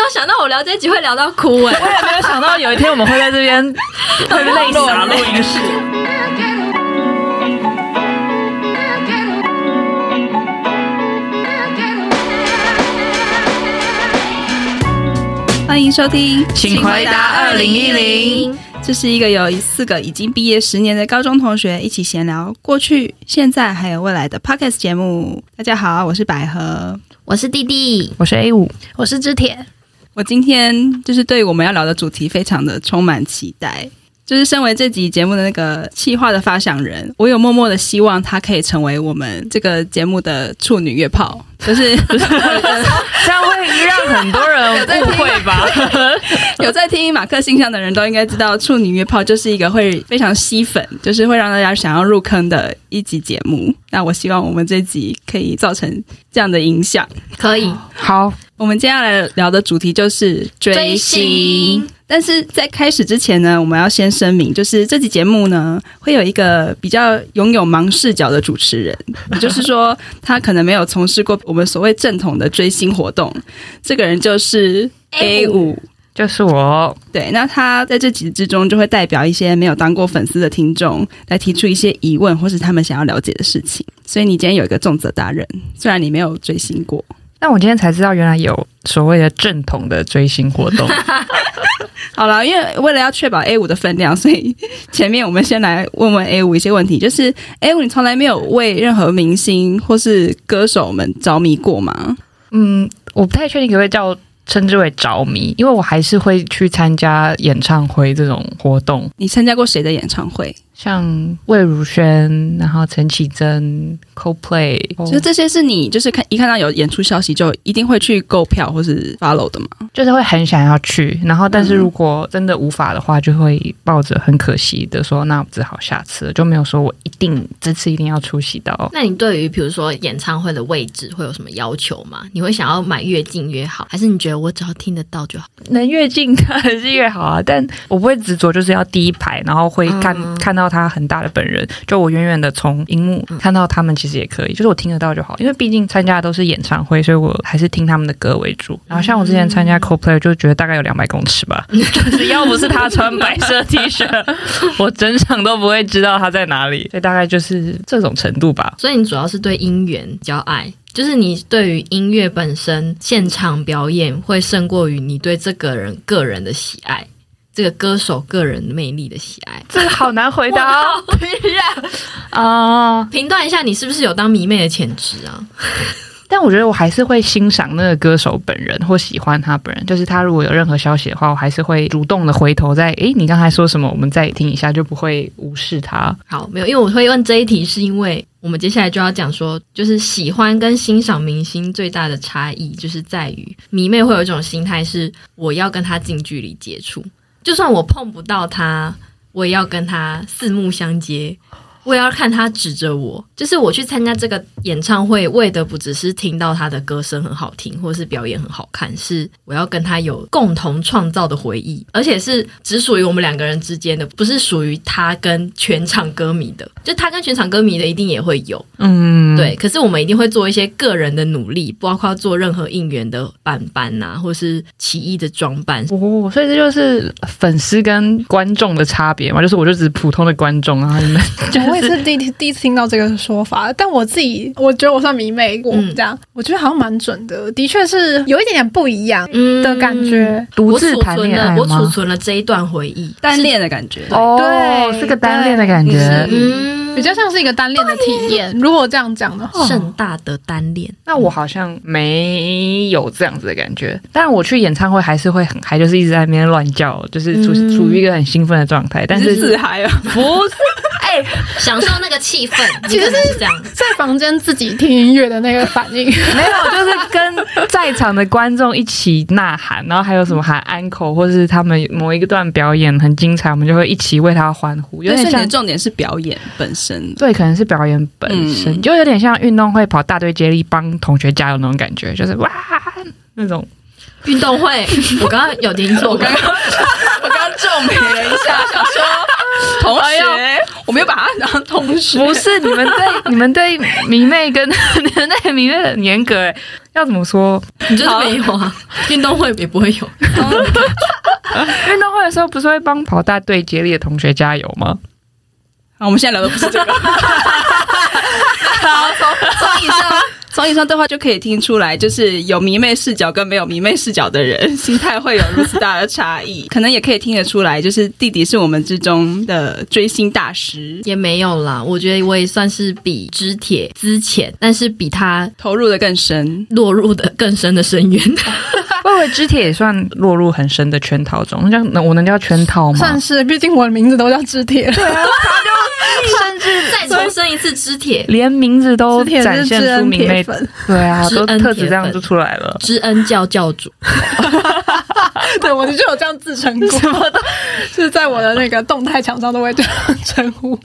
有想到我聊这集会聊到哭哎、欸，我也没有想到有一天我们会在这边 会泪洒录音室。欢迎收听，请回答二零一零。这是一个有四个已经毕业十年的高中同学一起闲聊过去、现在还有未来的 Podcast 节目。大家好，我是百合，我是弟弟，我是 A 五，我是知铁。我今天就是对我们要聊的主题非常的充满期待。就是身为这集节目的那个企划的发想人，我有默默的希望他可以成为我们这个节目的处女约炮，就是这样会让很多人误会吧？有在听马克信箱的人都应该知道，处女约炮就是一个会非常吸粉，就是会让大家想要入坑的一集节目。那我希望我们这集可以造成这样的影响。可以，好，我们接下来聊的主题就是追星。但是在开始之前呢，我们要先声明，就是这期节目呢会有一个比较拥有盲视角的主持人，也就是说他可能没有从事过我们所谓正统的追星活动。这个人就是 A 五，就是我。对，那他在这集之中就会代表一些没有当过粉丝的听众来提出一些疑问，或是他们想要了解的事情。所以你今天有一个重责大人，虽然你没有追星过，但我今天才知道原来有所谓的正统的追星活动。好了，因为为了要确保 A 五的分量，所以前面我们先来问问 A 五一些问题。就是 A 五，你从来没有为任何明星或是歌手们着迷过吗？嗯，我不太确定可不可以叫称之为着迷，因为我还是会去参加演唱会这种活动。你参加过谁的演唱会？像魏如萱，然后陈绮贞、Coldplay，其实这些是你就是看一看到有演出消息就一定会去购票或是 follow 的吗？就是会很想要去，然后但是如果真的无法的话，就会抱着很可惜的说，那我只好下次了，就没有说我一定这次一定要出席到。那你对于比如说演唱会的位置会有什么要求吗？你会想要买越近越好，还是你觉得我只要听得到就好？能越近 当然是越好啊，但我不会执着就是要第一排，然后会看、嗯、看到。他很大的本人，就我远远的从荧幕看到他们，其实也可以，就是我听得到就好。因为毕竟参加的都是演唱会，所以我还是听他们的歌为主。然后像我之前参加 Coldplay，就觉得大概有两百公尺吧，就是要不是他穿白色 T 恤，我整场都不会知道他在哪里。所以大概就是这种程度吧。所以你主要是对音源比较爱，就是你对于音乐本身现场表演会胜过于你对这个人个人的喜爱。这个歌手个人魅力的喜爱，这个好难回答哦。对呀，啊，评断一下你是不是有当迷妹的潜质啊？但我觉得我还是会欣赏那个歌手本人，或喜欢他本人。就是他如果有任何消息的话，我还是会主动的回头再，诶，你刚才说什么？我们再听一下，就不会无视他。好，没有，因为我会问这一题，是因为我们接下来就要讲说，就是喜欢跟欣赏明星最大的差异，就是在于迷妹会有一种心态是，我要跟他近距离接触。就算我碰不到他，我也要跟他四目相接。我也要看他指着我，就是我去参加这个演唱会，为的不只是听到他的歌声很好听，或是表演很好看，是我要跟他有共同创造的回忆，而且是只属于我们两个人之间的，不是属于他跟全场歌迷的。就他跟全场歌迷的一定也会有，嗯，对。可是我们一定会做一些个人的努力，包括做任何应援的板板呐，或是奇异的装扮。哦，所以这就是粉丝跟观众的差别嘛，就是我就只是普通的观众啊，你们就。我也是第第一次听到这个说法，但我自己我觉得我算迷妹，我这样、嗯、我觉得好像蛮准的，的确是有一点点不一样的感觉。独、嗯、自谈恋爱？我储存了这一段回忆，单恋的感觉。哦，对，是个单恋的感觉，嗯，比较像是一个单恋的体验。如果这样讲的话，盛大的单恋。那我好像没有这样子的感觉，但我去演唱会还是会很嗨，就是一直在那边乱叫，就是处处于一个很兴奋的状态。但是自嗨啊，不是。哎，享受那个气氛，其实是这样，在房间自己听音乐的那个反应，没有，就是跟在场的观众一起呐喊，然后还有什么喊安可，或是他们某一个段表演很精彩，我们就会一起为他欢呼。有点像，重点是表演本身，对，可能是表演本身，嗯、就有点像运动会跑大队接力，帮同学加油那种感觉，就是哇那种运动会。我刚刚有听错，我刚刚我刚刚皱眉了一下，想说。同学，我没有把他当同学。不是你们对 你们对迷妹跟 你们对迷妹很严格哎，要怎么说？你就是没有啊？运动会也不会有。运动会的时候不是会帮跑大队接力的同学加油吗？啊，我们现在聊的不是这个。好，从以上从以上对话就可以听出来，就是有迷妹视角跟没有迷妹视角的人，心态会有如此大的差异。可能也可以听得出来，就是弟弟是我们之中的追星大师，也没有啦。我觉得我也算是比知铁资浅，但是比他投入的更深，落入的更深的深渊。我以为知铁也算落入很深的圈套中，那叫我能叫圈套吗？算是，毕竟我的名字都叫知铁。对啊。甚至再重申一次，知铁连名字都展现出迷妹粉，对啊，都特指这样就出来了。知恩教教主，对我就有这样自称过，什么的，就是在我的那个动态墙上都会这样称呼，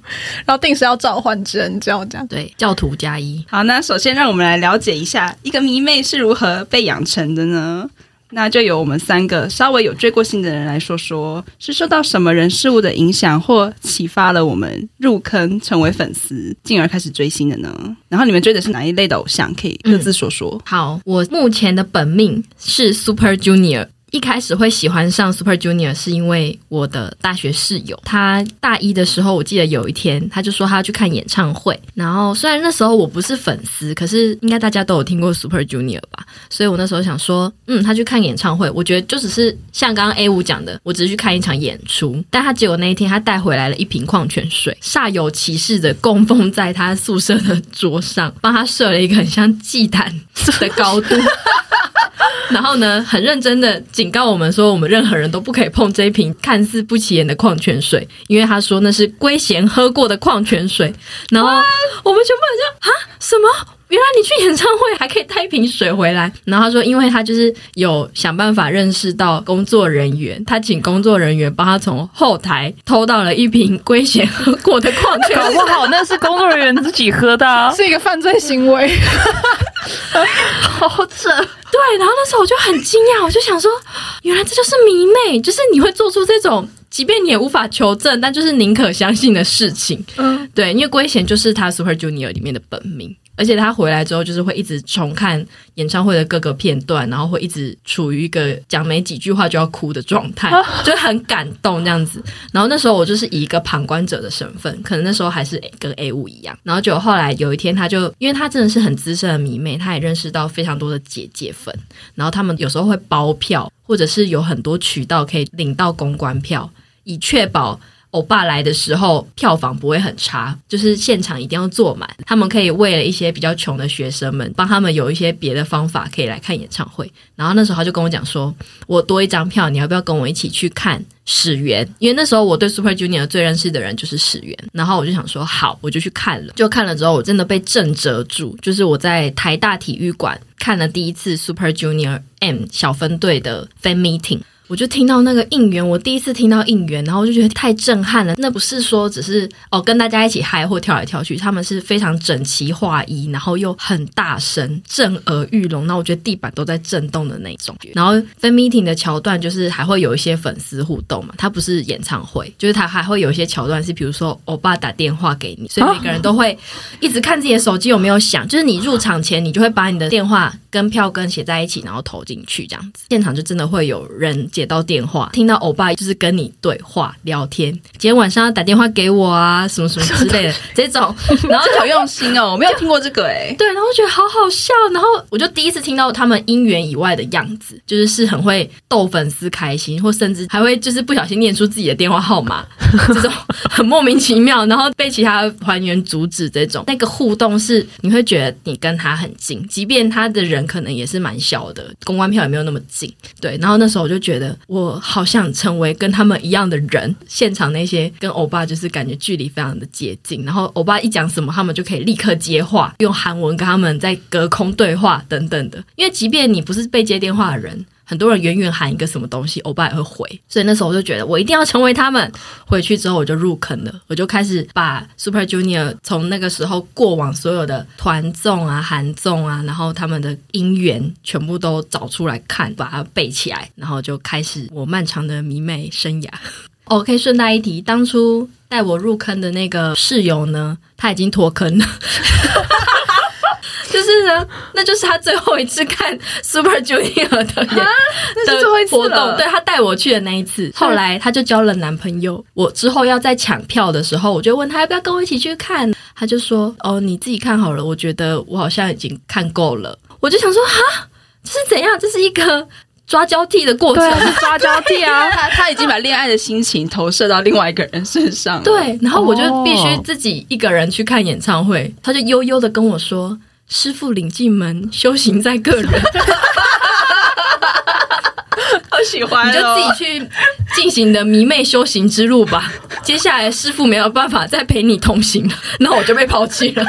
然后定时要召唤知恩教这样。对，教徒加一。好，那首先让我们来了解一下一个迷妹是如何被养成的呢？那就由我们三个稍微有追过星的人来说说，是受到什么人事物的影响或启发了我们入坑成为粉丝，进而开始追星的呢？然后你们追的是哪一类的偶像？可以各自说说。好，我目前的本命是 Super Junior。一开始会喜欢上 Super Junior 是因为我的大学室友，他大一的时候，我记得有一天他就说他要去看演唱会。然后虽然那时候我不是粉丝，可是应该大家都有听过 Super Junior 吧？所以我那时候想说，嗯，他去看演唱会，我觉得就只是像刚刚 A 五讲的，我只是去看一场演出。但他结果那一天他带回来了一瓶矿泉水，煞有其事的供奉在他宿舍的桌上，帮他设了一个很像祭坛的高度。然后呢，很认真的警告我们说，我们任何人都不可以碰这一瓶看似不起眼的矿泉水，因为他说那是龟贤喝过的矿泉水。然后我们全部人就啊，什么？原来你去演唱会还可以带一瓶水回来？然后他说，因为他就是有想办法认识到工作人员，他请工作人员帮他从后台偷到了一瓶龟贤喝过的矿泉水。搞不好那是工作人员自己喝的啊，是一个犯罪行为。好扯，对，然后那时候我就很惊讶，我就想说，原来这就是迷妹，就是你会做出这种，即便你也无法求证，但就是宁可相信的事情。嗯，对，因为龟贤就是他 Super Junior 里面的本命。而且他回来之后，就是会一直重看演唱会的各个片段，然后会一直处于一个讲没几句话就要哭的状态，就很感动这样子。然后那时候我就是以一个旁观者的身份，可能那时候还是跟 A 五一样。然后就后来有一天，他就因为他真的是很资深的迷妹，他也认识到非常多的姐姐粉，然后他们有时候会包票，或者是有很多渠道可以领到公关票，以确保。欧巴来的时候，票房不会很差，就是现场一定要坐满。他们可以为了一些比较穷的学生们，帮他们有一些别的方法可以来看演唱会。然后那时候他就跟我讲说：“我多一张票，你要不要跟我一起去看始源？因为那时候我对 Super Junior 最认识的人就是始源。”然后我就想说：“好，我就去看了。”就看了之后，我真的被震慑住。就是我在台大体育馆看了第一次 Super Junior M 小分队的 Fan Meeting。我就听到那个应援，我第一次听到应援，然后我就觉得太震撼了。那不是说只是哦跟大家一起嗨或跳来跳去，他们是非常整齐划一，然后又很大声，震耳欲聋。那我觉得地板都在震动的那种。然后 fan meeting 的桥段就是还会有一些粉丝互动嘛，它不是演唱会，就是它还会有一些桥段是，比如说欧巴打电话给你，所以每个人都会一直看自己的手机有没有响。就是你入场前，你就会把你的电话跟票根写在一起，然后投进去，这样子，现场就真的会有人。接到电话，听到欧巴就是跟你对话聊天，今天晚上要打电话给我啊，什么什么之类的这种，然后好用心哦，我没有听过这个哎，对，然后我觉得好好笑，然后我就第一次听到他们姻缘以外的样子，就是是很会逗粉丝开心，或甚至还会就是不小心念出自己的电话号码，这种很莫名其妙，然后被其他团员阻止这种，那个互动是你会觉得你跟他很近，即便他的人可能也是蛮小的，公关票也没有那么近，对，然后那时候我就觉得。我好想成为跟他们一样的人。现场那些跟欧巴就是感觉距离非常的接近，然后欧巴一讲什么，他们就可以立刻接话，用韩文跟他们在隔空对话等等的。因为即便你不是被接电话的人。很多人远远喊一个什么东西，欧巴也会回，所以那时候我就觉得我一定要成为他们。回去之后我就入坑了，我就开始把 Super Junior 从那个时候过往所有的团综啊、韩综啊，然后他们的音源全部都找出来看，把它背起来，然后就开始我漫长的迷妹生涯。OK，顺带一提，当初。带我入坑的那个室友呢，他已经脱坑了。就是呢，那就是他最后一次看 Super Junior 的演那是最后一次活动，对，他带我去的那一次。后来他就交了男朋友。我之后要再抢票的时候，我就问他要不要跟我一起去看，他就说：“哦，你自己看好了。”我觉得我好像已经看够了。我就想说：“哈，这是怎样？这是一个抓交替的过程，对是抓交替啊！他他已经把恋爱的心情投射到另外一个人身上了。对，然后我就必须自己一个人去看演唱会。他就悠悠的跟我说。师傅领进门，修行在个人。好喜欢、哦，你就自己去进行你的迷妹修行之路吧。接下来师傅没有办法再陪你同行了，那我就被抛弃了。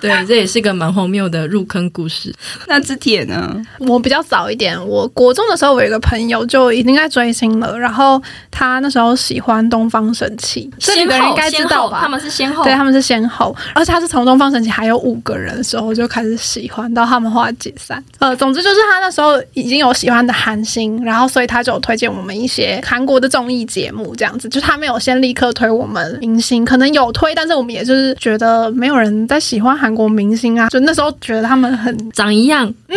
对，这也是一个蛮荒谬的入坑故事。那之铁呢？我比较早一点，我国中的时候，我有一个朋友就已经在追星了。然后他那时候喜欢东方神起，这里的人应该知道吧？他们是先后，对，他们是先后。而且他是从东方神起还有五个人的时候就开始喜欢，到他们后来解散。呃，总之就是他那时候已经有喜欢的韩星，然后所以他就有推荐我们一些韩国的综艺节目，这样子。就是他没有先立刻推我们明星，可能有推，但是我们也就是觉得没有人在喜欢韩。韩国明星啊，就那时候觉得他们很长一样，嗯，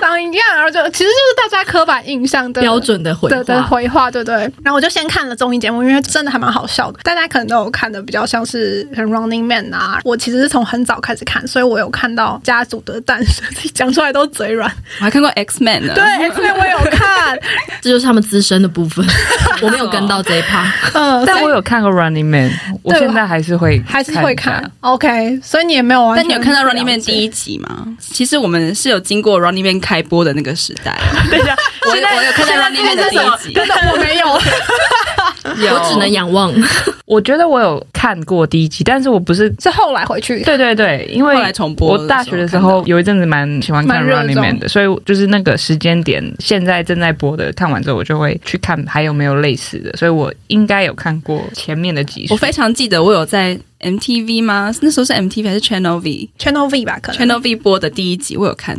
长一样，然后就其实就是大家刻板印象的标准的回的的回话，对不对？然后我就先看了综艺节目，因为真的还蛮好笑的，大家可能都有看的比较像是《Running Man》啊。我其实是从很早开始看，所以我有看到《家族的诞生》，讲出来都嘴软。我还看过 X Man 呢，对 X Man 我也有看，这就是他们资深的部分，我没有跟到这一趴。嗯，但我有看过《Running Man》，我现在还是会还是会看。OK，所以你也没有。但你有看到《Running Man》第一集吗？其实我们是有经过《Running Man》开播的那个时代。等一下，我我有看到《Running Man》的第一集，真的我没有。我只能仰望。我觉得我有看过第一集，但是我不是是后来回去。对对对，因为后来重播。我大学的时候有一阵子蛮喜欢看《Running Man》的，所以就是那个时间点，现在正在播的，看完之后我就会去看还有没有类似的，所以我应该有看过前面的集数。我非常记得我有在 MTV 吗？那时候是 MTV 还是 Channel V？Channel V 吧，可能 Channel V 播的第一集我有看。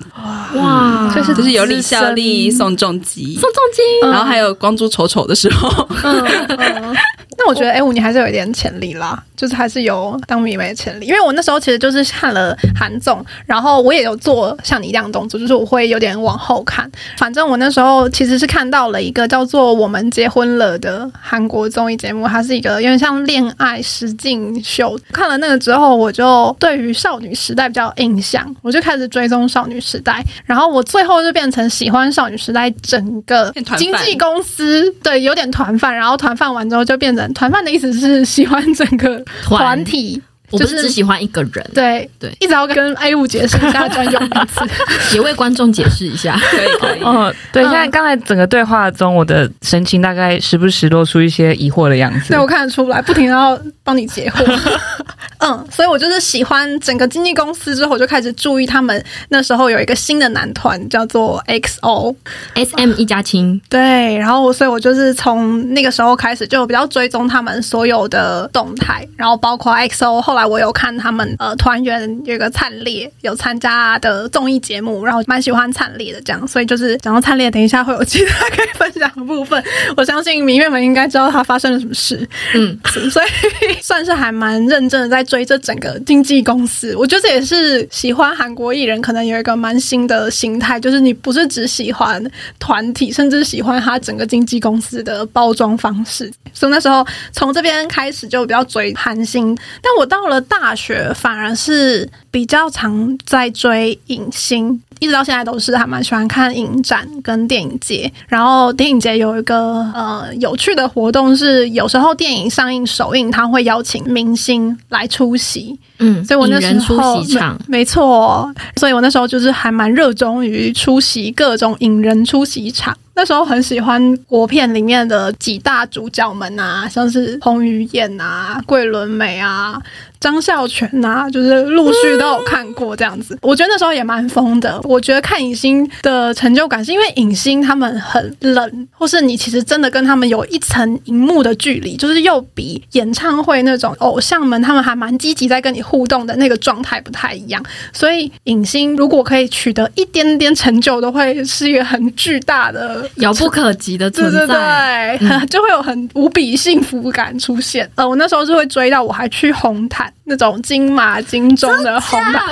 哇，就是就是有李孝利、宋仲基、宋仲基，然后还有光洙丑丑的时候。嗯嗯 那我觉得 A 五你还是有一点潜力啦，就是还是有当迷妹的潜力。因为我那时候其实就是看了韩总，然后我也有做像你一样的动作，就是我会有点往后看。反正我那时候其实是看到了一个叫做《我们结婚了》的韩国综艺节目，它是一个有点像恋爱实境秀。看了那个之后，我就对于少女时代比较有印象，我就开始追踪少女时代。然后我最后就变成喜欢少女时代整个经纪公司，对，有点团饭。然后团饭完之后就变成。团饭的意思是喜欢整个团体，我不是只喜欢一个人。对对，一直要跟 A 五解释一下专用名词，也为观众解释一下。可以可以。哦，对，现在刚才整个对话中，我的神情大概时不时露出一些疑惑的样子。对，我看得出来，不停要帮你解惑。嗯，所以我就是喜欢整个经纪公司之后，我就开始注意他们。那时候有一个新的男团叫做 XO，SM 一家亲。对，然后所以我就是从那个时候开始就比较追踪他们所有的动态，然后包括 XO。后来我有看他们呃团员有个灿烈有参加的综艺节目，然后蛮喜欢灿烈的这样，所以就是讲到灿烈，等一下会有其他可以分享的部分。我相信明月们应该知道他发生了什么事，嗯，所以 算是还蛮认真的在。追这整个经纪公司，我觉得这也是喜欢韩国艺人可能有一个蛮新的心态，就是你不是只喜欢团体，甚至喜欢他整个经纪公司的包装方式。所以那时候从这边开始就比较追韩星，但我到了大学反而是比较常在追影星。一直到现在都是还蛮喜欢看影展跟电影节，然后电影节有一个呃有趣的活动是，有时候电影上映首映，他会邀请明星来出席，嗯，所以我那时候没错，所以我那时候就是还蛮热衷于出席各种引人出席场。那时候很喜欢国片里面的几大主角们啊，像是彭于晏啊、桂纶镁啊。张孝全啊，就是陆续都有看过这样子。我觉得那时候也蛮疯的。我觉得看影星的成就感是因为影星他们很冷，或是你其实真的跟他们有一层荧幕的距离，就是又比演唱会那种偶像们他们还蛮积极在跟你互动的那个状态不太一样。所以影星如果可以取得一点点成就，都会是一个很巨大的、遥不可及的存在，对对对，嗯、就会有很无比幸福感出现。呃，我那时候是会追到，我还去红毯那种金马金钟的红毯，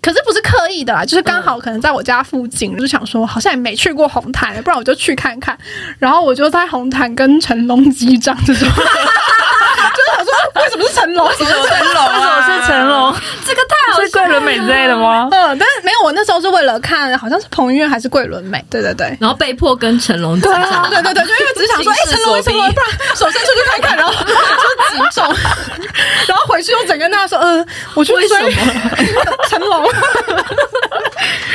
可是不是刻意的啦，就是刚好可能在我家附近，嗯、就想说好像也没去过红毯，不然我就去看看。然后我就在红毯跟成龙击掌这种。就是想说，为什么是成龙？为什么是成龙？为什么是成龙？这个太好，是桂纶镁之类的吗？嗯，但是没有，我那时候是为了看，好像是彭于晏还是桂纶镁？对对对，然后被迫跟成龙对啊。对对对，就因为只想说，哎，成龙为什么？不然手伸出去看看，然后就击中，然后回去又整跟大家说，嗯，我去追 成龙。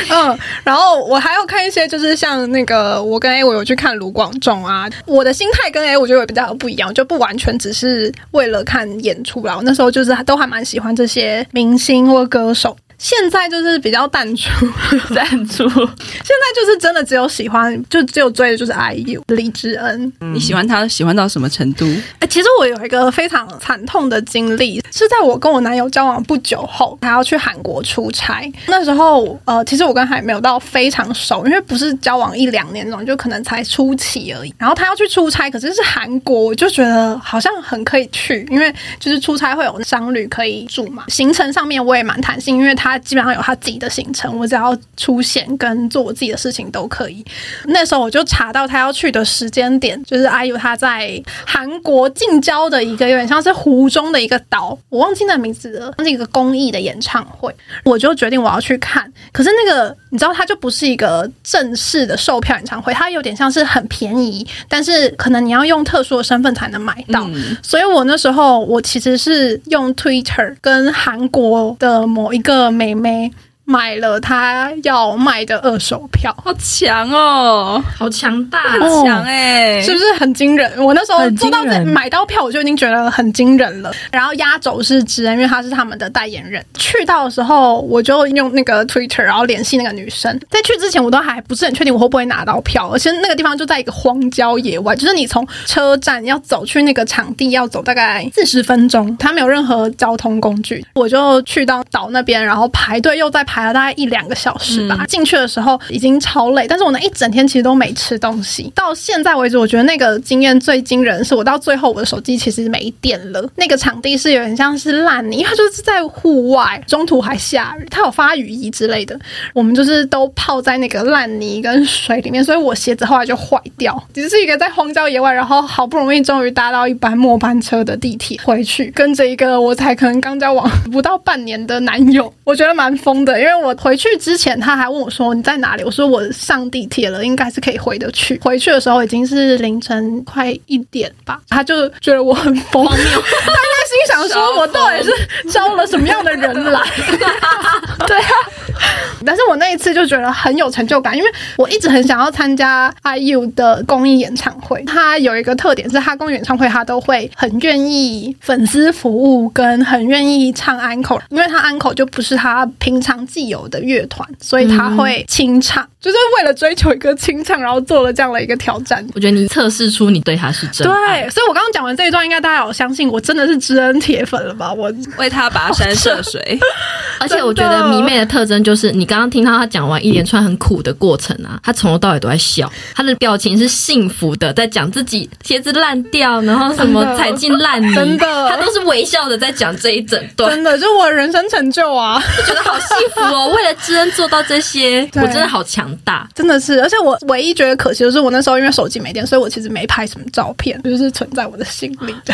嗯，然后我还要看一些，就是像那个，我跟 A 我有去看卢广仲啊，我的心态跟 A 我觉得比较不一样，就不完全只是是为了看演出啦。我那时候就是都还蛮喜欢这些明星或歌手。现在就是比较淡出，淡出。现在就是真的只有喜欢，就只有追的就是 IU 李智恩。你喜欢他喜欢到什么程度？哎、欸，其实我有一个非常惨痛的经历，是在我跟我男友交往不久后，他要去韩国出差。那时候，呃，其实我跟他也没有到非常熟，因为不是交往一两年那种，就可能才初期而已。然后他要去出差，可是是韩国，我就觉得好像很可以去，因为就是出差会有商旅可以住嘛，行程上面我也蛮弹性，因为他。他基本上有他自己的行程，我只要出现跟做我自己的事情都可以。那时候我就查到他要去的时间点，就是阿 U 他在韩国近郊的一个有点像是湖中的一个岛，我忘记那名字了，那是一个公益的演唱会，我就决定我要去看。可是那个你知道，它就不是一个正式的售票演唱会，它有点像是很便宜，但是可能你要用特殊的身份才能买到。嗯、所以我那时候我其实是用 Twitter 跟韩国的某一个。妹妹。买了他要卖的二手票，好强哦，好强大，很强哎，是不是很惊人？我那时候做到买到票，我就已经觉得很惊人了。然后压轴是智恩，因为他是他们的代言人。去到的时候，我就用那个 Twitter，然后联系那个女生。在去之前，我都还不是很确定我会不会拿到票，而且那个地方就在一个荒郊野外，就是你从车站要走去那个场地，要走大概四十分钟，他没有任何交通工具。我就去到岛那边，然后排队又在排。排了大概一两个小时吧，进去的时候已经超累，但是我那一整天其实都没吃东西。到现在为止，我觉得那个经验最惊人的是，我到最后我的手机其实没电了。那个场地是有点像是烂泥，因为它就是在户外，中途还下雨，它有发雨衣之类的。我们就是都泡在那个烂泥跟水里面，所以我鞋子后来就坏掉。只是一个在荒郊野外，然后好不容易终于搭到一班末班车的地铁回去，跟着一个我才可能刚交往不到半年的男友，我觉得蛮疯的，因为。我回去之前，他还问我说：“你在哪里？”我说：“我上地铁了，应该是可以回得去。”回去的时候已经是凌晨快一点吧，他就觉得我很疯，心想说：“我到底是招了什么样的人来？” 对啊。但是我那一次就觉得很有成就感，因为我一直很想要参加 IU 的公益演唱会。他有一个特点是，他公益演唱会他都会很愿意粉丝服务，跟很愿意唱安可，因为他安可就不是他平常既有的乐团，所以他会清唱，就是为了追求一个清唱，然后做了这样的一个挑战。我觉得你测试出你对他是真的。对，所以我刚刚讲完这一段，应该大家有相信我真的是知恩铁粉了吧？我为他跋山涉水，而且我觉得迷妹的特征就是你。刚刚听到他讲完一连串很苦的过程啊，他从头到尾都在笑，他的表情是幸福的，在讲自己鞋子烂掉，然后什么踩进烂泥，真的，他都是微笑的在讲这一整段，真的，就我人生成就啊，就觉得好幸福哦。为了知恩做到这些，我真的好强大，真的是。而且我唯一觉得可惜的是，我那时候因为手机没电，所以我其实没拍什么照片，就是存在我的心里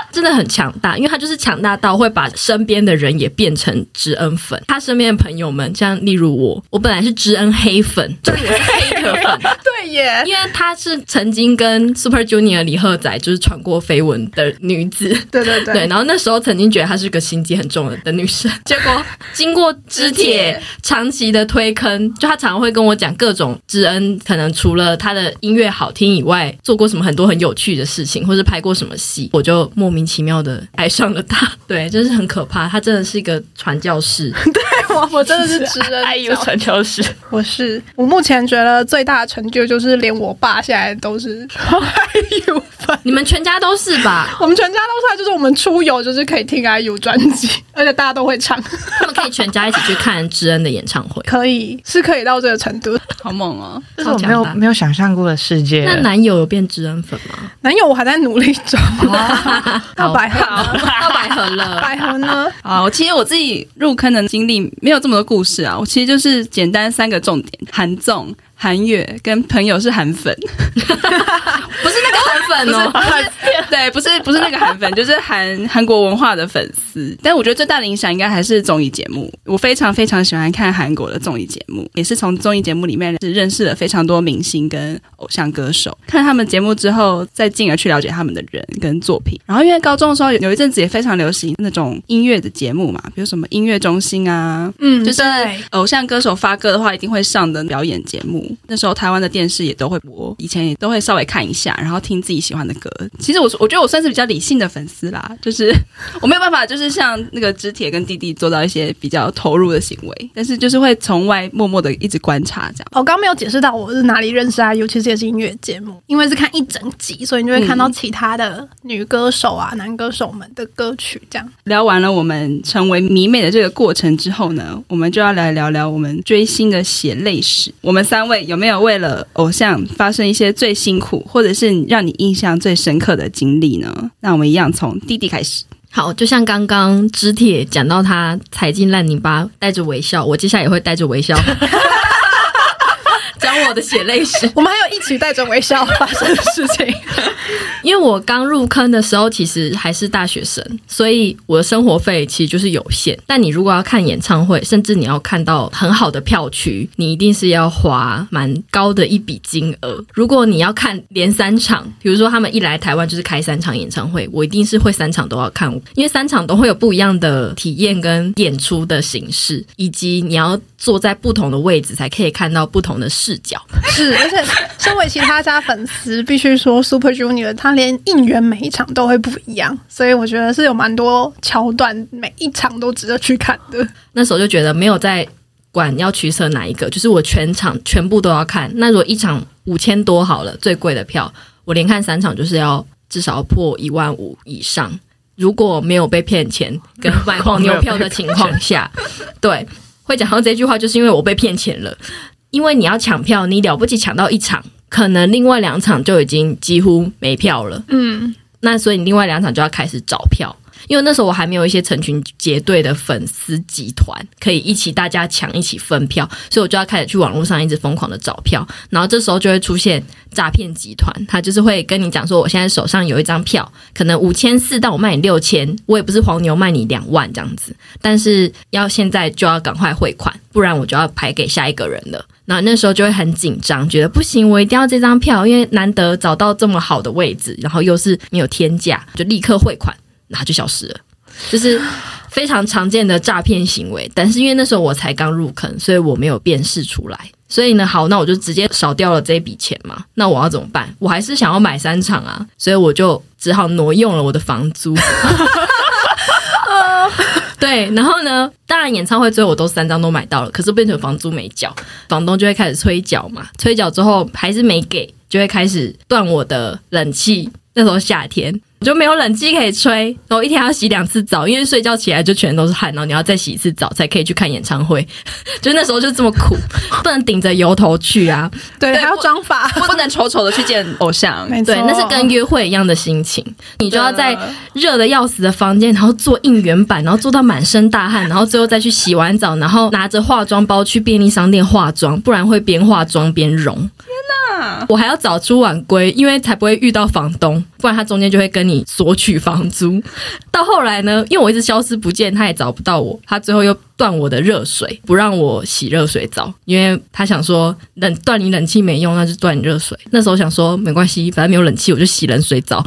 真的很强大，因为他就是强大到会把身边的人也变成知恩粉。他身边的朋友们，像例如我，我本来是知恩黑粉，就是黑可粉，对耶，因为她是曾经跟 Super Junior 李赫宰就是传过绯闻的女子。对对对，对，然后那时候曾经觉得她是个心机很重的的女生，结果经过知铁长期的推坑，就她常常会跟我讲各种知恩，可能除了他的音乐好听以外，做过什么很多很有趣的事情，或是拍过什么戏，我就莫名其妙的爱上了他。对，真是很可怕，他真的是一个传教士。对，我 我真的是知恩 爱有传教士。我是我目前觉得最大的成就就是连我爸现在都是 爱有粉，你们全家都是吧？我们全家都是，就是我们出游就是可以听 IU 专辑，而且大家都会唱。他们可以全家一起去看知恩的演唱会，可以是可以到这个程度，好猛哦！这是我没有没有想象过的世界。那男友有变知恩粉吗？男友我还在努力中，到百合，到百合了，百合呢？啊，其实我自己入坑的经历没有这么多故事啊，我其实就是简单三个重点：韩综。韩月跟朋友是韩粉，不是那个韩粉哦，对，不是不是那个韩粉，就是韩韩国文化的粉丝。但我觉得最大的影响应该还是综艺节目。我非常非常喜欢看韩国的综艺节目，也是从综艺节目里面是认识了非常多明星跟偶像歌手。看他们节目之后，再进而去了解他们的人跟作品。然后因为高中的时候有一阵子也非常流行那种音乐的节目嘛，比如什么音乐中心啊，嗯，就是偶像歌手发歌的话一定会上的表演节目。那时候台湾的电视也都会播，以前也都会稍微看一下，然后听自己喜欢的歌。其实我我觉得我算是比较理性的粉丝啦，就是 我没有办法，就是像那个知铁跟弟弟做到一些比较投入的行为，但是就是会从外默默的一直观察这样。我刚刚没有解释到我是哪里认识啊，尤其是也是音乐节目，因为是看一整集，所以你就会看到其他的女歌手啊、男歌手们的歌曲。这样聊完了我们成为迷妹的这个过程之后呢，我们就要来聊聊我们追星的血泪史。我们三位有没有为了偶像发生一些最辛苦，或者是让你印象最深刻的经历呢？那我们一样从弟弟开始。好，就像刚刚知铁讲到他踩进烂泥巴，带着微笑，我接下来也会带着微笑。讲我的血泪史，我们还有一起带着微笑发生的事情。因为我刚入坑的时候，其实还是大学生，所以我的生活费其实就是有限。但你如果要看演唱会，甚至你要看到很好的票区，你一定是要花蛮高的一笔金额。如果你要看连三场，比如说他们一来台湾就是开三场演唱会，我一定是会三场都要看，因为三场都会有不一样的体验跟演出的形式，以及你要坐在不同的位置才可以看到不同的视角。是，而且身为其他家粉丝，必须说 Super Junior 他连应援每一场都会不一样，所以我觉得是有蛮多桥段，每一场都值得去看的。那时候就觉得没有在管要取舍哪一个，就是我全场全部都要看。那如果一场五千多好了，最贵的票，我连看三场就是要至少要破一万五以上。如果没有被骗钱跟买黄牛票的情况下，对，会讲到这句话，就是因为我被骗钱了。因为你要抢票，你了不起抢到一场，可能另外两场就已经几乎没票了。嗯，那所以你另外两场就要开始找票。因为那时候我还没有一些成群结队的粉丝集团，可以一起大家抢一起分票，所以我就要开始去网络上一直疯狂的找票。然后这时候就会出现诈骗集团，他就是会跟你讲说，我现在手上有一张票，可能五千四，但我卖你六千，我也不是黄牛，卖你两万这样子。但是要现在就要赶快汇款，不然我就要排给下一个人了。然后那时候就会很紧张，觉得不行，我一定要这张票，因为难得找到这么好的位置，然后又是没有天价，就立刻汇款。然后就消失了，就是非常常见的诈骗行为。但是因为那时候我才刚入坑，所以我没有辨识出来。所以呢，好，那我就直接少掉了这笔钱嘛。那我要怎么办？我还是想要买三场啊，所以我就只好挪用了我的房租。对，然后呢，当然演唱会最后我都三张都买到了，可是变成房租没缴，房东就会开始催缴嘛。催缴之后还是没给，就会开始断我的冷气。那时候夏天。我就没有冷气可以吹，然后一天要洗两次澡，因为睡觉起来就全都是汗，然后你要再洗一次澡才可以去看演唱会。就那时候就这么苦，不能顶着油头去啊，对，还要妆发，不能丑丑的去见偶像。对，那是跟约会一样的心情，你就要在热的要死的房间，然后做应援板，然后做到满身大汗，然后最后再去洗完澡，然后拿着化妆包去便利商店化妆，不然会边化妆边融。天哪！我还要早出晚归，因为才不会遇到房东，不然他中间就会跟你索取房租。到后来呢，因为我一直消失不见，他也找不到我，他最后又断我的热水，不让我洗热水澡，因为他想说冷断你冷气没用，那就断你热水。那时候想说没关系，反正没有冷气，我就洗冷水澡。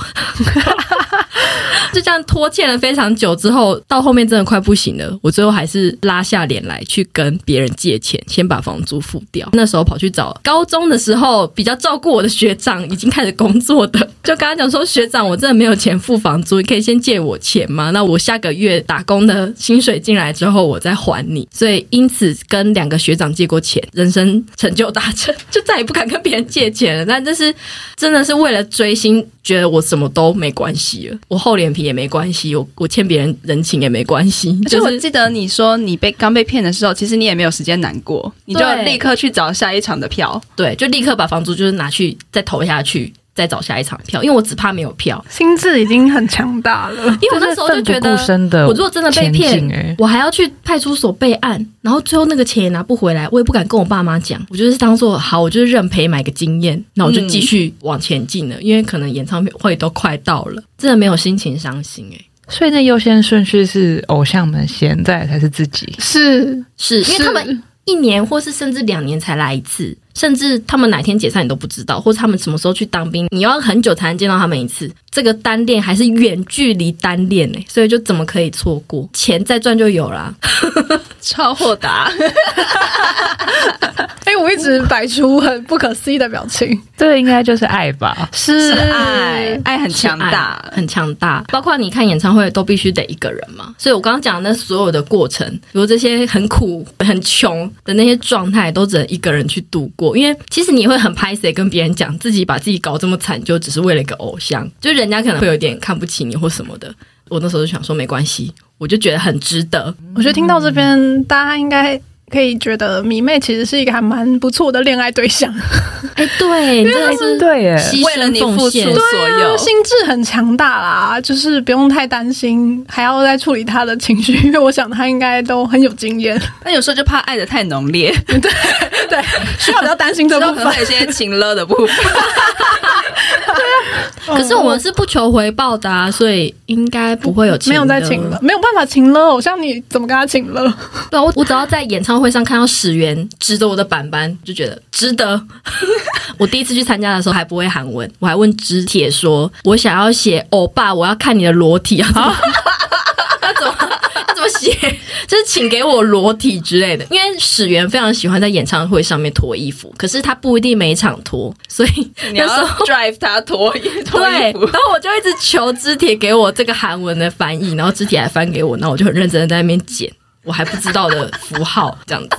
就这样拖欠了非常久之后，到后面真的快不行了，我最后还是拉下脸来去跟别人借钱，先把房租付掉。那时候跑去找高中的时候比较照顾我的学长，已经开始工作的，就跟他讲说：“学长，我真的没有钱付房租，你可以先借我钱吗？那我下个月打工的薪水进来之后，我再还你。”所以因此跟两个学长借过钱，人生成就达成，就再也不敢跟别人借钱了。但这是真的是为了追星。觉得我什么都没关系了，我厚脸皮也没关系，我我欠别人人情也没关系。就是我记得你说你被刚被骗的时候，其实你也没有时间难过，你就立刻去找下一场的票，对，就立刻把房租就是拿去再投下去。再找下一场票，因为我只怕没有票。心智已经很强大了，因为我那时候就觉得，我如果真的被骗，我还要去派出所备案，然后最后那个钱也拿不回来，我也不敢跟我爸妈讲。我就是当做好，我就是认赔买个经验，那我就继续往前进了。嗯、因为可能演唱会都快到了，真的没有心情伤心哎。所以那优先顺序是偶像们先，再才是自己。是是，因为他们一年或是甚至两年才来一次。甚至他们哪天解散你都不知道，或者他们什么时候去当兵，你要很久才能见到他们一次。这个单恋还是远距离单恋呢，所以就怎么可以错过？钱再赚就有啦，超豁达。哎、欸，我一直摆出很不可思议的表情，这应该就是爱吧？是爱，爱很强大，很强大。包括你看演唱会都必须得一个人嘛，所以我刚刚讲的那所有的过程，比如这些很苦、很穷的那些状态，都只能一个人去度过。因为其实你会很拍谁跟别人讲自己把自己搞这么惨，就只是为了一个偶像，就人家可能会有点看不起你或什么的。我那时候就想说没关系，我就觉得很值得。我觉得听到这边，大家应该。可以觉得迷妹其实是一个还蛮不错的恋爱对象，哎，对，真的是对，为了你付出所有，对啊，心智很强大啦，就是不用太担心，还要再处理他的情绪，因为我想他应该都很有经验。但有时候就怕爱的太浓烈，对对，需要比较担心这部分，有些情勒的部分。可是我们是不求回报的啊，所以应该不会有情勒，没有在请了，没有办法请了偶像，你怎么跟他请了？对啊，我我只要在演唱会上看到始源指着我的板板，就觉得值得。我第一次去参加的时候还不会韩文，我还问知铁说：“我想要写欧巴，我要看你的裸体啊。” 就是请给我裸体之类的，因为始源非常喜欢在演唱会上面脱衣服，可是他不一定每场脱，所以那时候 drive 他脱衣服。对，然后我就一直求肢体给我这个韩文的翻译，然后肢体还翻给我，然后我就很认真的在那边剪。我还不知道的符号这样子，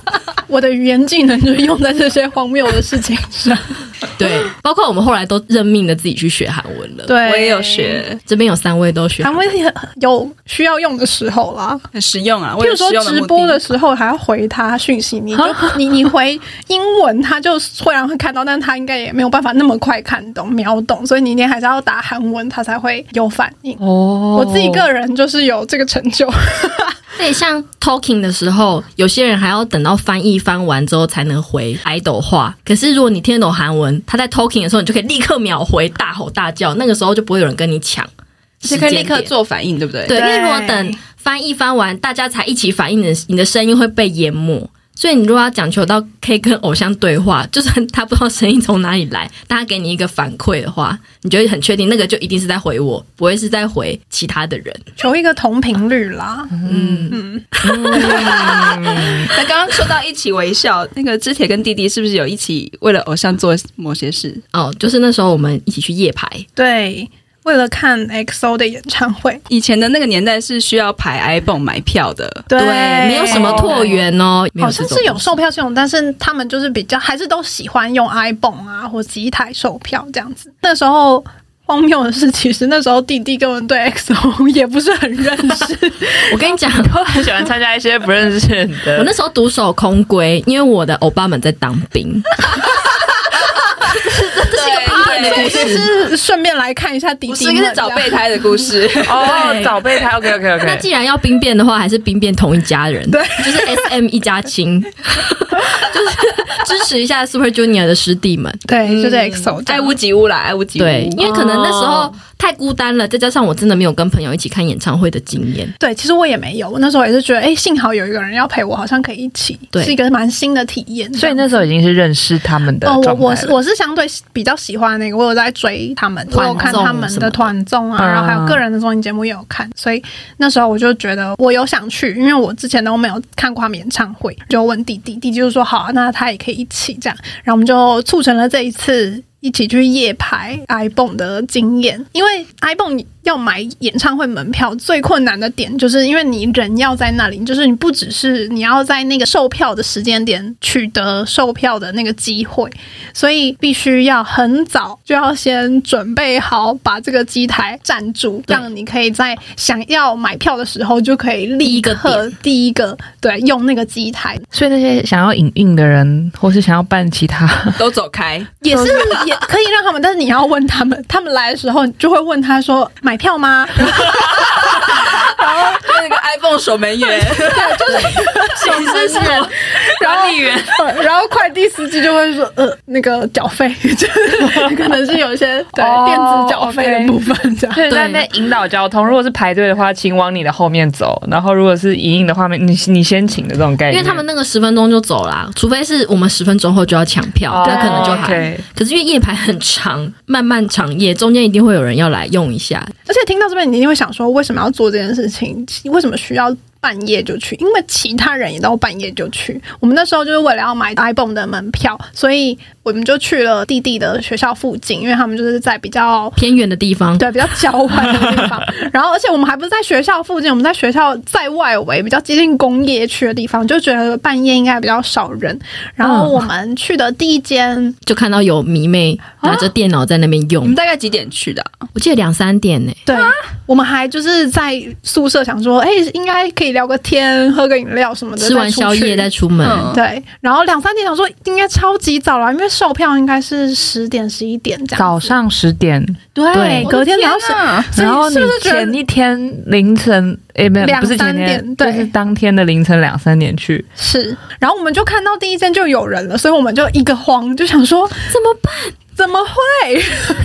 我的语言技能就用在这些荒谬的事情上。对，包括我们后来都认命的自己去学韩文了。对，我也有学，这边有三位都学韩文，有需要用的时候啦，很实用啊。譬如说直播的时候还要回他讯息，你就 你你回英文，他就虽然会看到，但他应该也没有办法那么快看懂秒懂，所以你一定还是要打韩文，他才会有反应。哦，我自己个人就是有这个成就。对，像 talking 的时候，有些人还要等到翻译翻完之后才能回 idol 话。可是如果你听得懂韩文，他在 talking 的时候，你就可以立刻秒回，大吼大叫。那个时候就不会有人跟你抢，是可以立刻做反应，对不对？对，因为如果等翻译翻完，大家才一起反应的，你的声音会被淹没。所以你如果要讲求到可以跟偶像对话，就算他不知道声音从哪里来，但他给你一个反馈的话，你就会很确定那个就一定是在回我，不会是在回其他的人。求一个同频率啦。嗯嗯。那刚刚说到一起微笑，那个之铁跟弟弟是不是有一起为了偶像做某些事？哦，就是那时候我们一起去夜排。对。为了看 XO 的演唱会，以前的那个年代是需要排 iPhone 买票的，对，对，没有什么拓元哦，好像是有售票系统，但是他们就是比较还是都喜欢用 iPhone 啊或机台售票这样子。那时候荒谬的是，其实那时候弟弟根本对 XO 也不是很认识。我跟你讲，都很喜欢参加一些不认识的。我那时候独守空闺，因为我的欧巴们在当兵。故事。是顺便来看一下弟弟，是个找备胎的故事。哦，找备胎。OK OK OK。那既然要兵变的话，还是兵变同一家人，对，就是 SM 一家亲，就是支持一下 Super Junior 的师弟们。对，就是 EXO，爱屋及乌啦，爱屋及乌。对，因为可能那时候太孤单了，再加上我真的没有跟朋友一起看演唱会的经验。对，其实我也没有，我那时候也是觉得，哎，幸好有一个人要陪我，好像可以一起，对，是一个蛮新的体验。所以那时候已经是认识他们的。哦，我我是我是相对比较喜欢那个，我有在追他们，我有看他们的团综啊，然后还有个人的综艺节目也有看，所以那时候我就觉得我有想去，因为我之前都没有看过他们演唱会，就问弟弟，弟弟就说好，啊那他也可以一起这样，然后我们就促成了这一次一起去夜排 ibon 的经验，因为 ibon。要买演唱会门票最困难的点，就是因为你人要在那里，就是你不只是你要在那个售票的时间点取得售票的那个机会，所以必须要很早就要先准备好，把这个机台占住，让你可以在想要买票的时候就可以立刻第一个对用那个机台。所以那些想要影印的人，或是想要办其他，都走开，也是也可以让他们，但是你要问他们，他们来的时候就会问他说买。票吗？然 后那个 iPhone 守门员，对，就是守门员，管理员，然后快递司机就会说，呃，那个缴费，就是可能是有一些对电子缴费的部分这样，对，在那边引导交通。如果是排队的话，请往你的后面走；然后如果是影印的话，你你先请的这种概念。因为他们那个十分钟就走了，除非是我们十分钟后就要抢票，那可能就还。可是因为夜排很长，漫漫长夜，中间一定会有人要来用一下。而且听到这边，你一定会想说，为什么要做这件事情？为什么需要？半夜就去，因为其他人也都半夜就去。我们那时候就是为了要买 ibon 的门票，所以我们就去了弟弟的学校附近，因为他们就是在比较偏远的地方，对，比较郊外的地方。然后，而且我们还不是在学校附近，我们在学校在外围，比较接近工业区的地方，就觉得半夜应该比较少人。然后我们去的第一间，就看到有迷妹拿着电脑在那边用。你们大概几点去的？我记得两三点呢。对，我们还就是在宿舍想说，哎，应该可以。聊个天，喝个饮料什么的，吃完宵夜再出门。嗯、对，然后两三点想说应该超级早了，因为售票应该是十点十一点这样。早上十点，对，对。隔天早上，然后你前一天凌晨，哎，没有，不是前天，对，是当天的凌晨两三点去。是，然后我们就看到第一间就有人了，所以我们就一个慌，就想说怎么办？怎么会？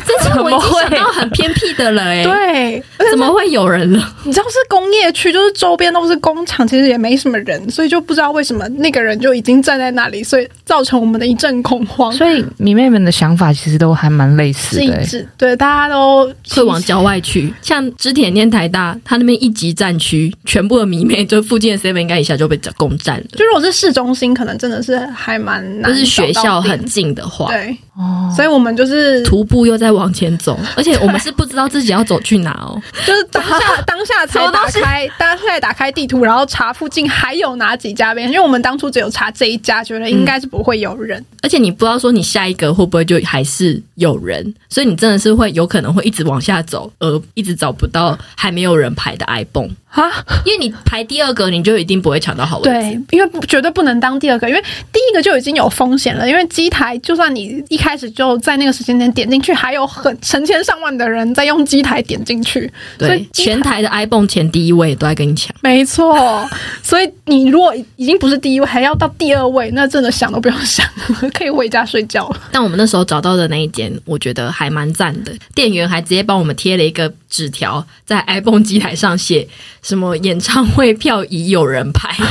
这是 我已经想到很偏僻的了 哎。对，怎么会有人了？你知道是工业区，就是周边都是工厂，其实也没什么人，所以就不知道为什么那个人就已经站在那里，所以造成我们的一阵恐慌。所以迷妹们的想法其实都还蛮类似的，是对，大家都会往郊外去。像织田念台大，他那边一级战区，全部的迷妹就附近的 seven 应该一下就被攻占了。就如果是市中心，可能真的是还蛮难，就是学校很近的话，对哦，所以我们。就是徒步又在往前走，而且我们是不知道自己要走去哪哦，就是当下当下才打开，当下打开地图，然后查附近还有哪几家店，因为我们当初只有查这一家，觉得应该是不会有人，而且你不知道说你下一个会不会就还是有人，所以你真的是会有可能会一直往下走，而一直找不到还没有人排的 ibon。啊，因为你排第二个，你就一定不会抢到好位置。对，因为绝对不能当第二个，因为第一个就已经有风险了。因为机台，就算你一开始就在那个时间点点进去，还有很成千上万的人在用机台点进去。对，所以全台的 iPhone 前第一位都在跟你抢。没错，所以你如果已经不是第一位，还要到第二位，那真的想都不用想，可以回家睡觉了。但我们那时候找到的那一间，我觉得还蛮赞的，店员还直接帮我们贴了一个纸条在 iPhone 机台上写。什么演唱会票已有人排？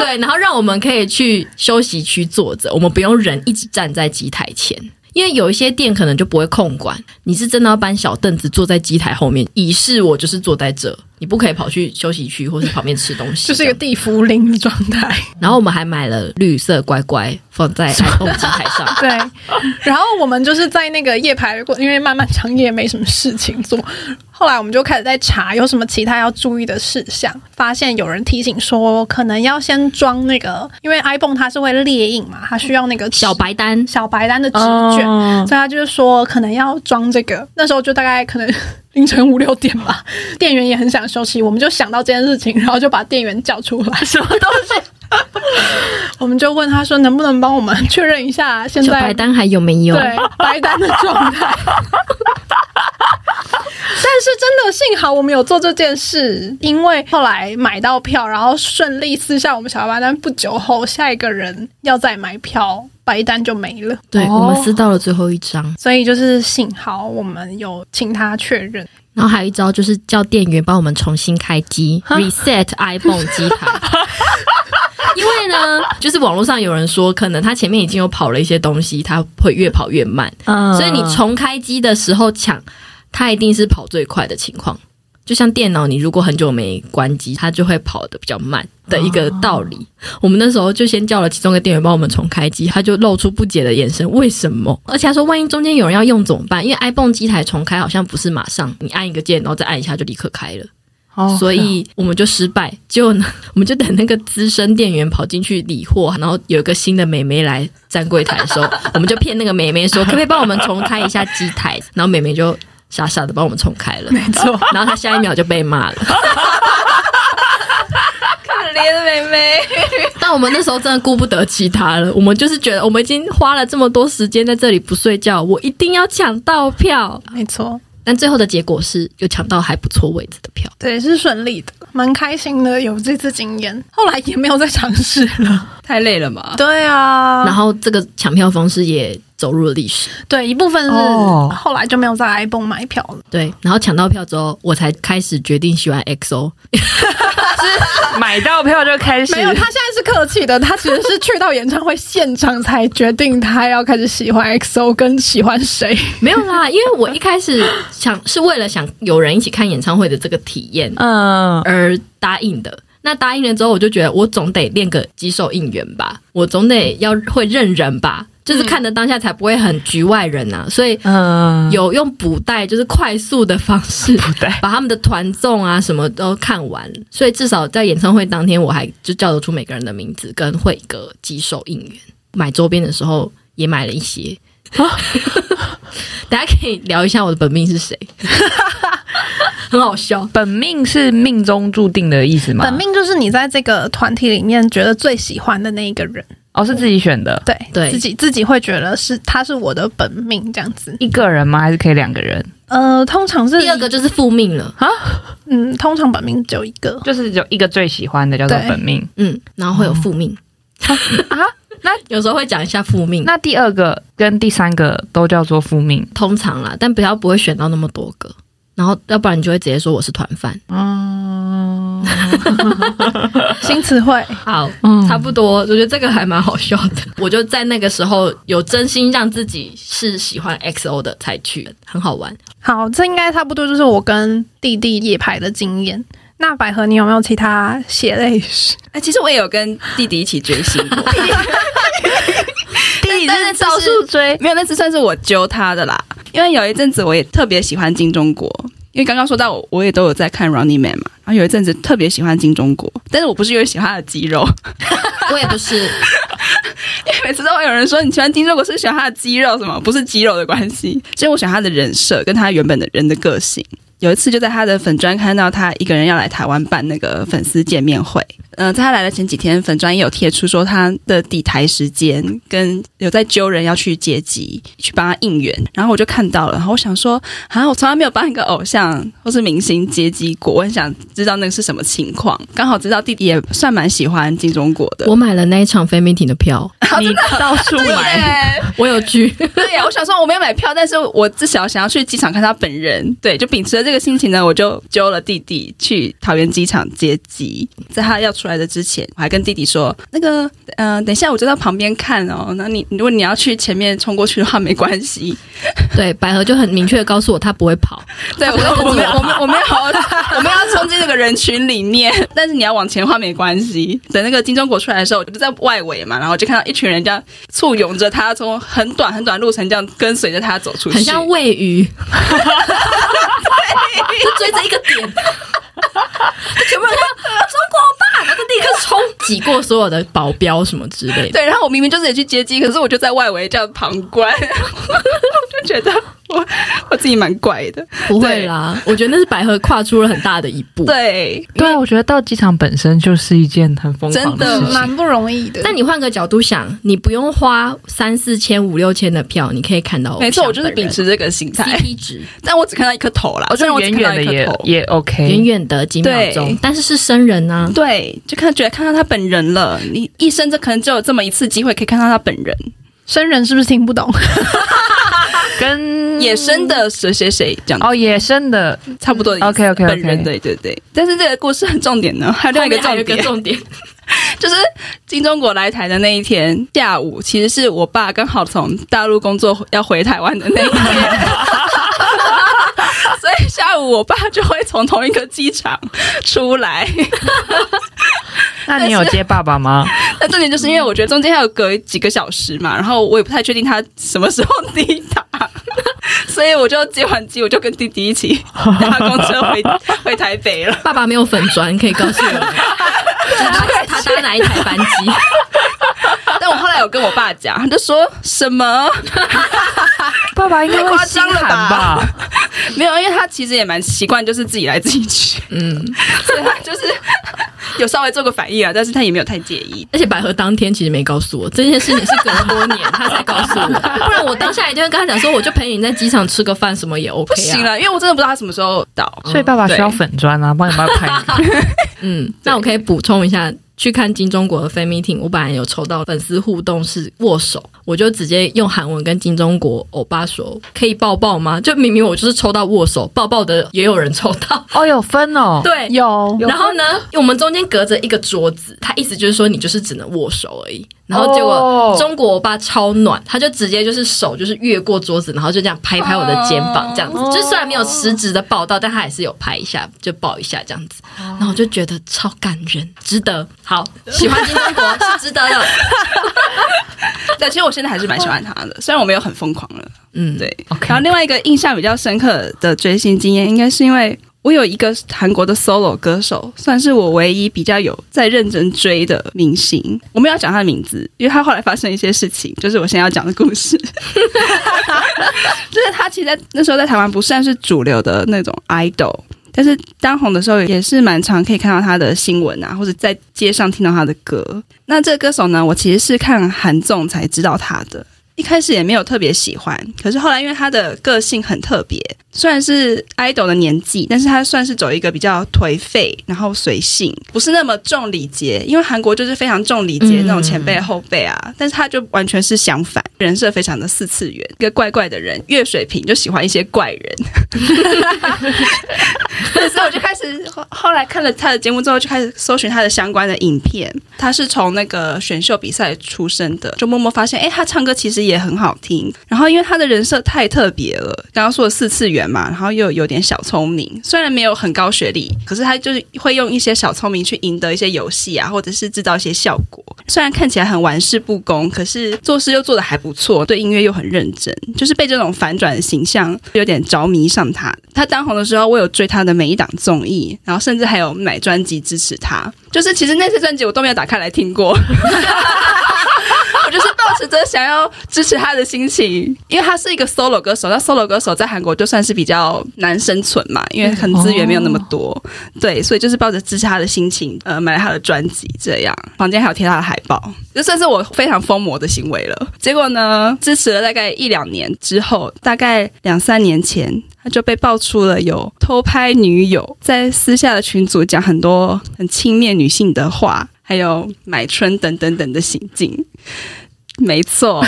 对，然后让我们可以去休息区坐着，我们不用人一直站在机台前，因为有一些店可能就不会控管，你是真的要搬小凳子坐在机台后面，以示我就是坐在这。你不可以跑去休息区或是旁边吃东西，就是一个地缚灵的状态。然后我们还买了绿色乖乖放在 ibon 机台上。对，然后我们就是在那个夜排过，因为漫漫长夜没什么事情做。后来我们就开始在查有什么其他要注意的事项，发现有人提醒说，可能要先装那个，因为 iPhone 它是会列印嘛，它需要那个小白单、小白单的纸卷，哦、所以他就是说可能要装这个。那时候就大概可能。凌晨五六点吧，店员也很想休息，我们就想到这件事情，然后就把店员叫出来，什么东西？我们就问他说，能不能帮我们确认一下现在白单还有没有？对，白单的状态。是真的幸好我们有做这件事，因为后来买到票，然后顺利撕下我们小白单，不久后下一个人要再买票，白单就没了。对，我们撕到了最后一张，所以就是幸好我们有请他确认。然后还有一招就是叫店员帮我们重新开机，reset iPhone 机台。因为呢，就是网络上有人说，可能他前面已经有跑了一些东西，他会越跑越慢。嗯，所以你重开机的时候抢，它一定是跑最快的情况。就像电脑，你如果很久没关机，它就会跑得比较慢的一个道理。哦、我们那时候就先叫了其中一个店员帮我们重开机，他就露出不解的眼神，为什么？而且他说，万一中间有人要用怎么办？因为 iPhone 机台重开好像不是马上你按一个键，然后再按一下就立刻开了。哦，所以我们就失败。结果呢，我们就等那个资深店员跑进去理货，然后有一个新的美眉来站柜台的时候，我们就骗那个美眉说，可不可以帮我们重开一下机台？然后美眉就。傻傻的帮我们冲开了，没错。然后他下一秒就被骂了，可怜的妹妹。但我们那时候真的顾不得其他了，我们就是觉得我们已经花了这么多时间在这里不睡觉，我一定要抢到票。没错。但最后的结果是，有抢到还不错位置的票，对，是顺利的，蛮开心的，有这次经验。后来也没有再尝试了，太累了嘛。对啊。然后这个抢票方式也走入了历史。对，一部分是后来就没有在 ibon 买票了。对，然后抢到票之后，我才开始决定喜欢 XO。是买到票就开始？没有，他现在是客气的。他其实是去到演唱会现场才决定他要开始喜欢 XO 跟喜欢谁。没有啦，因为我一开始想是为了想有人一起看演唱会的这个体验，嗯，而答应的。那答应了之后，我就觉得我总得练个几首应援吧，我总得要会认人吧。就是看的当下才不会很局外人呐、啊，所以有用补带，就是快速的方式 把他们的团综啊什么都看完，所以至少在演唱会当天，我还就叫得出每个人的名字跟会歌几首应援。买周边的时候也买了一些，大家可以聊一下我的本命是谁，很好笑。本命是命中注定的意思吗？本命就是你在这个团体里面觉得最喜欢的那一个人。哦，是自己选的，对对，自己自己会觉得是他是我的本命这样子。一个人吗？还是可以两个人？呃，通常是第二个就是复命了啊。嗯，通常本命只有一个，就是有一个最喜欢的叫做本命，嗯，然后会有复命、哦、啊。那 有时候会讲一下复命。那第二个跟第三个都叫做复命，通常啦，但比较不会选到那么多个。然后，要不然你就会直接说我是团饭。哦，新词汇好，差不多。我觉得这个还蛮好笑的。我就在那个时候有真心让自己是喜欢 XO 的才去，很好玩。好，这应该差不多就是我跟弟弟夜排的经验。那百合，你有没有其他血泪史？哎，其实我也有跟弟弟一起追星过。弟弟是到处追，没有，那次算是我揪他的啦。因为有一阵子我也特别喜欢金钟国，因为刚刚说到我，我也都有在看 Running Man 嘛。然后有一阵子特别喜欢金钟国，但是我不是因为喜欢他的肌肉，我也不是，因为每次都会有人说你喜欢金钟国是喜欢他的肌肉什么，不是肌肉的关系，所以我喜欢他的人设跟他原本的人的个性。有一次就在他的粉专看到他一个人要来台湾办那个粉丝见面会。嗯、呃，在他来的前几天，粉专也有贴出说他的抵台时间，跟有在揪人要去接机，去帮他应援。然后我就看到了，然后我想说，啊，我从来没有帮一个偶像或是明星接机过，我很想知道那个是什么情况。刚好知道弟弟也算蛮喜欢金钟国的，我买了那一场 fan meeting 的票，你到处买，我有去。对呀，我想说我没有买票，但是我至少想要去机场看他本人。对，就秉持着这个心情呢，我就揪了弟弟去桃园机场接机，在他要出。来的之前，我还跟弟弟说：“那个，嗯、呃，等一下我就在旁边看哦。那你如果你要去前面冲过去的话，没关系。”对，百合就很明确的告诉我，他不会跑。对，我我们我们我们要我们要冲进那个人群里面，但是你要往前的话没关系。等那个金钟国出来的时候，我就在外围嘛，然后就看到一群人这样簇拥着他，从很短很短路程这样跟随着他走出去，很像喂鱼，就追着一个点。全部人说中国吧，然后就立刻冲挤过所有的保镖什么之类的。对，然后我明明就是也去接机，可是我就在外围这样旁观，我就觉得我我自己蛮怪的。不会啦，我觉得那是百合跨出了很大的一步。对，对啊，我觉得到机场本身就是一件很疯狂的事情，蛮不容易的。但你换个角度想，你不用花三四千、五六千的票，你可以看到。没错，我就是秉持这个心态。CP 值，但我只看到一颗头啦，我觉得远远的也也 OK，远远的几秒钟，但是是生人呢、啊。对，就看觉得看到他本人了。你一生这可能只有这么一次机会可以看到他本人。生人是不是听不懂？跟 野生的谁谁谁讲哦，野生的差不多。OK OK，本人对对对。但是这个故事很重点呢，还有另外一个重点，个重点就是金钟国来台的那一天下午，其实是我爸刚好从大陆工作要回台湾的那一天，所以下午我爸就会从同一个机场出来。那你有接爸爸吗？那重点就是因为我觉得中间还有隔几个小时嘛，然后我也不太确定他什么时候抵达，所以我就接完机，我就跟弟弟一起 搭公车回 回台北了。爸爸没有粉砖，可以告诉我，他他搭哪一台班机？但我后来有跟我爸讲，他就说什么？爸爸应该会心寒吧？没有，因为他其实也蛮习惯，就是自己来自己去，嗯，所以他就是。有稍微做个反应啊，但是他也没有太介意。而且百合当天其实没告诉我这件事情，是隔了多年他才告诉我，不然我当下一定会跟他讲说，我就陪你在机场吃个饭，什么也 OK 啊。不行了，因为我真的不知道他什么时候到，所以爸爸需要粉砖啊，帮你帮他拍一个。嗯，那我可以补充一下。去看金钟国的 fan meeting，我本来有抽到粉丝互动是握手，我就直接用韩文跟金钟国欧巴说：“可以抱抱吗？”就明明我就是抽到握手，抱抱的也有人抽到哦，有分哦，对，有。然后呢，我们中间隔着一个桌子，他意思就是说你就是只能握手而已。然后结果中国欧巴超暖，他就直接就是手就是越过桌子，然后就这样拍拍我的肩膀，这样子。就虽然没有实质的抱到，但他还是有拍一下，就抱一下这样子。然后我就觉得超感人，值得。好，喜欢金钟国是值得的。对，其实我现在还是蛮喜欢他的，虽然我没有很疯狂了。嗯，对。然后另外一个印象比较深刻的追星经验，应该是因为。我有一个韩国的 solo 歌手，算是我唯一比较有在认真追的明星。我没有要讲他的名字，因为他后来发生一些事情，就是我现在要讲的故事。就是他其实在那时候在台湾不算是主流的那种 idol，但是当红的时候也是蛮常可以看到他的新闻啊，或者在街上听到他的歌。那这个歌手呢，我其实是看韩综才知道他的。一开始也没有特别喜欢，可是后来因为他的个性很特别，虽然是 idol 的年纪，但是他算是走一个比较颓废，然后随性，不是那么重礼节。因为韩国就是非常重礼节那种前辈后辈啊，但是他就完全是相反，人设非常的四次元，一个怪怪的人，月水瓶就喜欢一些怪人。所以我就开始后来看了他的节目之后，就开始搜寻他的相关的影片。他是从那个选秀比赛出身的，就默默发现，哎，他唱歌其实。也很好听，然后因为他的人设太特别了，刚刚说的四次元嘛，然后又有点小聪明，虽然没有很高学历，可是他就是会用一些小聪明去赢得一些游戏啊，或者是制造一些效果。虽然看起来很玩世不恭，可是做事又做得还不错，对音乐又很认真，就是被这种反转的形象有点着迷上他。他当红的时候，我有追他的每一档综艺，然后甚至还有买专辑支持他。就是其实那些专辑我都没有打开来听过。我就是抱持着想要支持他的心情，因为他是一个 solo 歌手，那 solo 歌手在韩国就算是比较难生存嘛，因为可能资源没有那么多，哦、对，所以就是抱着支持他的心情，呃，买了他的专辑，这样房间还有贴他的海报，这算是我非常疯魔的行为了。结果呢，支持了大概一两年之后，大概两三年前，他就被爆出了有偷拍女友，在私下的群组讲很多很轻蔑女性的话。还有买春等等等的行径，没错，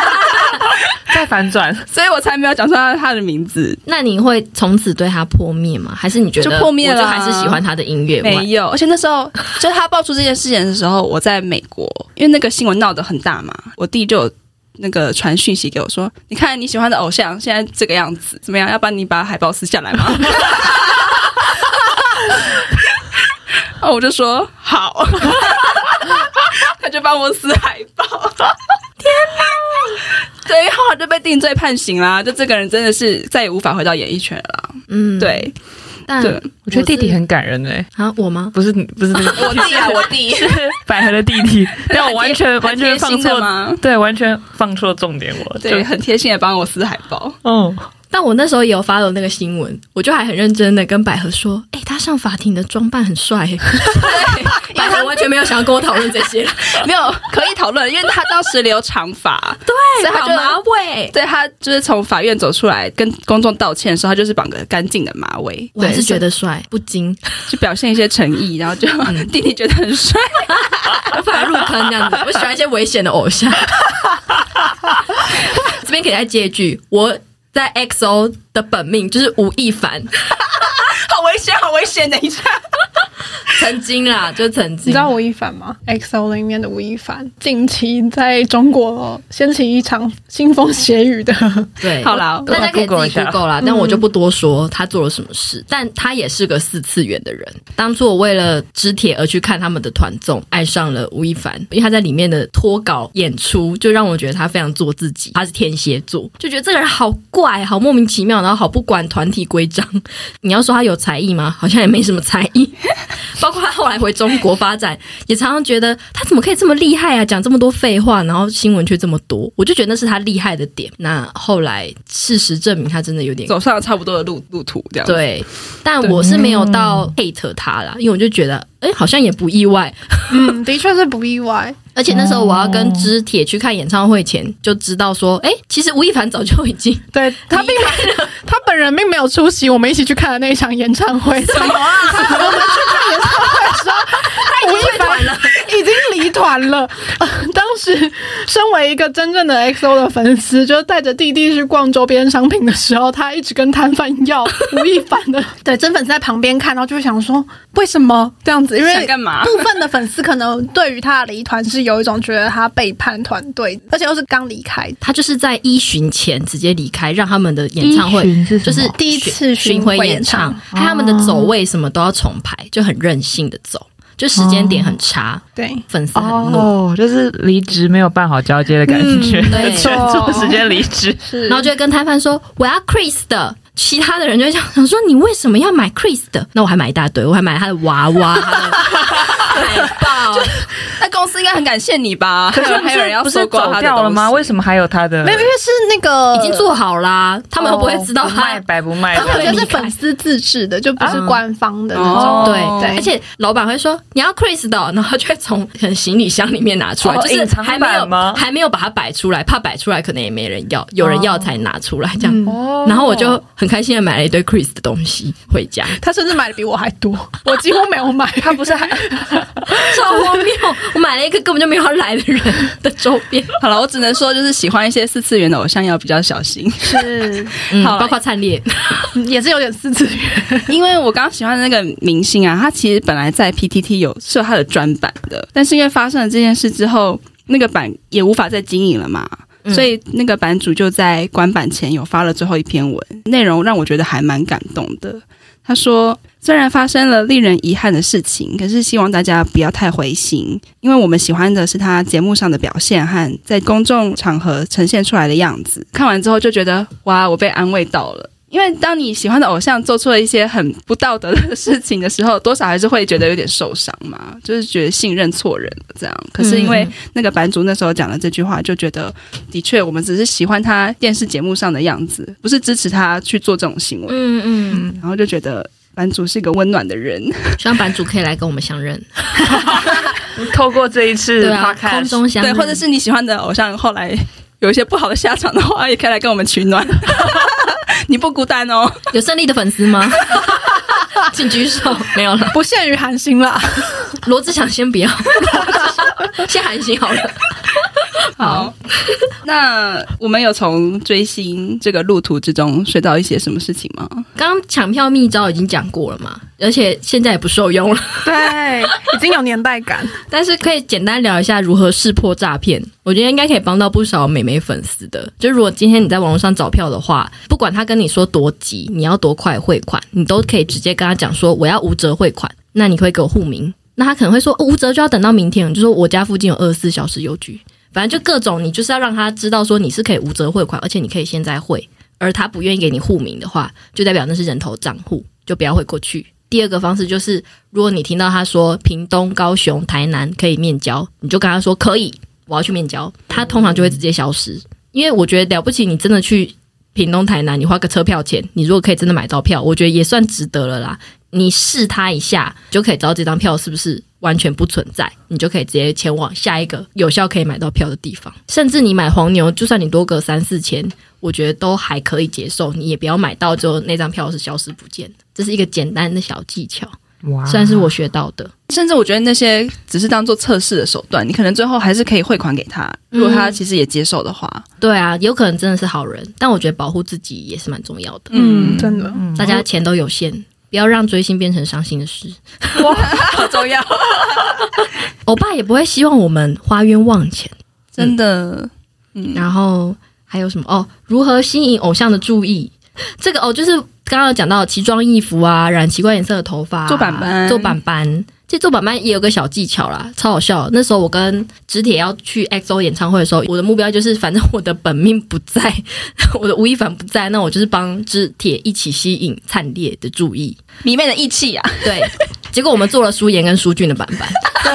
再反转，所以我才没有讲出他他的名字。那你会从此对他破灭吗？还是你觉得就破灭了？就还是喜欢他的音乐？没有，而且那时候就他爆出这件事情的时候，我在美国，因为那个新闻闹得很大嘛，我弟就有那个传讯息给我说：“你看你喜欢的偶像现在这个样子，怎么样？要帮你把海报撕下来吗？” 哦，我就说好，他就帮我撕海报。天哪！最，后来就被定罪判刑啦。就这个人真的是再也无法回到演艺圈了。嗯，对。但我觉得弟弟很感人哎。啊，我吗？不是，不是，我弟啊，我弟是百合的弟弟。但我完全完全放错吗？对，完全放错重点。我对，很贴心的帮我撕海报。嗯。但我那时候也有 follow 那个新闻，我就还很认真的跟百合说：“哎、欸，他上法庭的装扮很帅。”对，百合完全没有想要跟我讨论这些，没有可以讨论，因为他当时留长发，对，所以他马尾，对他就是从法院走出来跟公众道歉的时候，他就是绑个干净的马尾，我还是觉得帅，不精，就表现一些诚意，然后就、嗯、弟弟觉得很帅，不敢入坑这样子。我喜欢一些危险的偶像。这边给大家接一句，我在 XO 的本命就是吴亦凡，好危险，好危险！等一下。曾经啦，就曾经。你知道吴亦凡吗？XO 里面的吴亦凡，近期在中国掀起一场腥风血雨的。对，好啦，大家可以自己 Google 啦，但我就不多说他做了什么事。嗯、但他也是个四次元的人。当初我为了知铁而去看他们的团综，爱上了吴亦凡，因为他在里面的脱稿演出，就让我觉得他非常做自己。他是天蝎座，就觉得这个人好怪，好莫名其妙，然后好不管团体规章。你要说他有才艺吗？好像也没什么才艺。包括他后来回中国发展，也常常觉得他怎么可以这么厉害啊？讲这么多废话，然后新闻却这么多，我就觉得那是他厉害的点。那后来事实证明，他真的有点走上了差不多的路路途，这样对。但我是没有到 hate 他啦，因为我就觉得，哎、欸，好像也不意外。嗯，的确是不意外。而且那时候我要跟知铁去看演唱会前，就知道说，哎、欸，其实吴亦凡早就已经对他并他本人并没有出席我们一起去看的那一场演唱会。什么啊？我们去看演唱会的时候，吴亦凡了，已经离团了。当时身为一个真正的 XO 的粉丝，就带着弟弟去逛周边商品的时候，他一直跟摊贩要吴亦凡的。对，真粉丝在旁边看到，就会想说，为什么这样子？因为干嘛？部分的粉丝可能对于他的离团是有。一种觉得他背叛团队，而且又是刚离开，他就是在一巡前直接离开，让他们的演唱会就是第一次巡回演唱，还他们的走位什么都要重排，就很任性的走，就时间点很差，对。粉丝很哦，就是离职没有办好交接的感觉，嗯、对，错时间离职，然后就会跟摊贩说我要 Chris 的。其他的人就会想想说，你为什么要买 Chris 的？那我还买一大堆，我还买他的娃娃、他的 海报。那公司应该很感谢你吧？可是还有人要收购他掉了吗？为什么还有他的？没有，因为是那个已经做好啦。他们会不会知道他卖白不卖？他们就是粉丝自制的，就不是官方的那种。对对，而且老板会说你要 Chris 的，然后就会从可能行李箱里面拿出来，就是还没有还没有把它摆出来，怕摆出来可能也没人要，有人要才拿出来这样。然后我就很。开心的买了一堆 Chris 的东西回家，他甚至买的比我还多，我几乎没有买。他不是还 超荒谬？我买了一个根本就没有来的人的周边。好了，我只能说就是喜欢一些四次元的偶像要比较小心。是，嗯、好，包括灿烈 也是有点四次元。因为我刚刚喜欢的那个明星啊，他其实本来在 PTT 有设他的专版的，但是因为发生了这件事之后，那个版也无法再经营了嘛。所以那个版主就在关版前有发了最后一篇文，内容让我觉得还蛮感动的。他说：“虽然发生了令人遗憾的事情，可是希望大家不要太灰心，因为我们喜欢的是他节目上的表现和在公众场合呈现出来的样子。”看完之后就觉得哇，我被安慰到了。因为当你喜欢的偶像做出了一些很不道德的事情的时候，多少还是会觉得有点受伤嘛，就是觉得信任错人了这样。可是因为那个版主那时候讲了这句话，就觉得的确我们只是喜欢他电视节目上的样子，不是支持他去做这种行为。嗯嗯，然后就觉得版主是一个温暖的人，希望版主可以来跟我们相认，透过这一次对啊，空中相认，对，或者是你喜欢的偶像后来有一些不好的下场的话，也可以来跟我们取暖。你不孤单哦，有胜利的粉丝吗？请举手。没有了，不限于韩星啦。罗志祥先不要，先韩星好了。好，那我们有从追星这个路途之中学到一些什么事情吗？刚刚抢票秘招已经讲过了嘛，而且现在也不受用了。对，已经有年代感，但是可以简单聊一下如何识破诈骗。我觉得应该可以帮到不少美眉粉丝的。就如果今天你在网络上找票的话，不管他跟你说多急，你要多快汇款，你都可以直接跟他讲说我要无折汇款。那你可以给我户名，那他可能会说、哦、无折就要等到明天，就说我家附近有二十四小时邮局。反正就各种，你就是要让他知道说你是可以无折汇款，而且你可以现在汇。而他不愿意给你户名的话，就代表那是人头账户，就不要汇过去。第二个方式就是，如果你听到他说屏东、高雄、台南可以面交，你就跟他说可以，我要去面交，他通常就会直接消失。因为我觉得了不起，你真的去屏东台南，你花个车票钱，你如果可以真的买到票，我觉得也算值得了啦。你试他一下，就可以知道这张票是不是完全不存在，你就可以直接前往下一个有效可以买到票的地方。甚至你买黄牛，就算你多个三四千，我觉得都还可以接受。你也不要买到之后那张票是消失不见的，这是一个简单的小技巧，哇，算是我学到的。甚至我觉得那些只是当做测试的手段，你可能最后还是可以汇款给他，如果他其实也接受的话。嗯、对啊，有可能真的是好人，但我觉得保护自己也是蛮重要的。嗯，真的，大家钱都有限。不要让追星变成伤心的事，哇，好重要。欧巴也不会希望我们花冤枉钱，真的。嗯，然后还有什么？哦，如何吸引偶像的注意？这个哦，就是刚刚讲到奇装异服啊，染奇怪颜色的头发，做板板，做板板。其实做板板也有个小技巧啦，超好笑。那时候我跟直铁要去 XO 演唱会的时候，我的目标就是，反正我的本命不在，我的吴亦凡不在，那我就是帮直铁一起吸引灿烈的注意，迷妹的义气啊。对，结果我们做了舒颜跟舒俊的板板。对，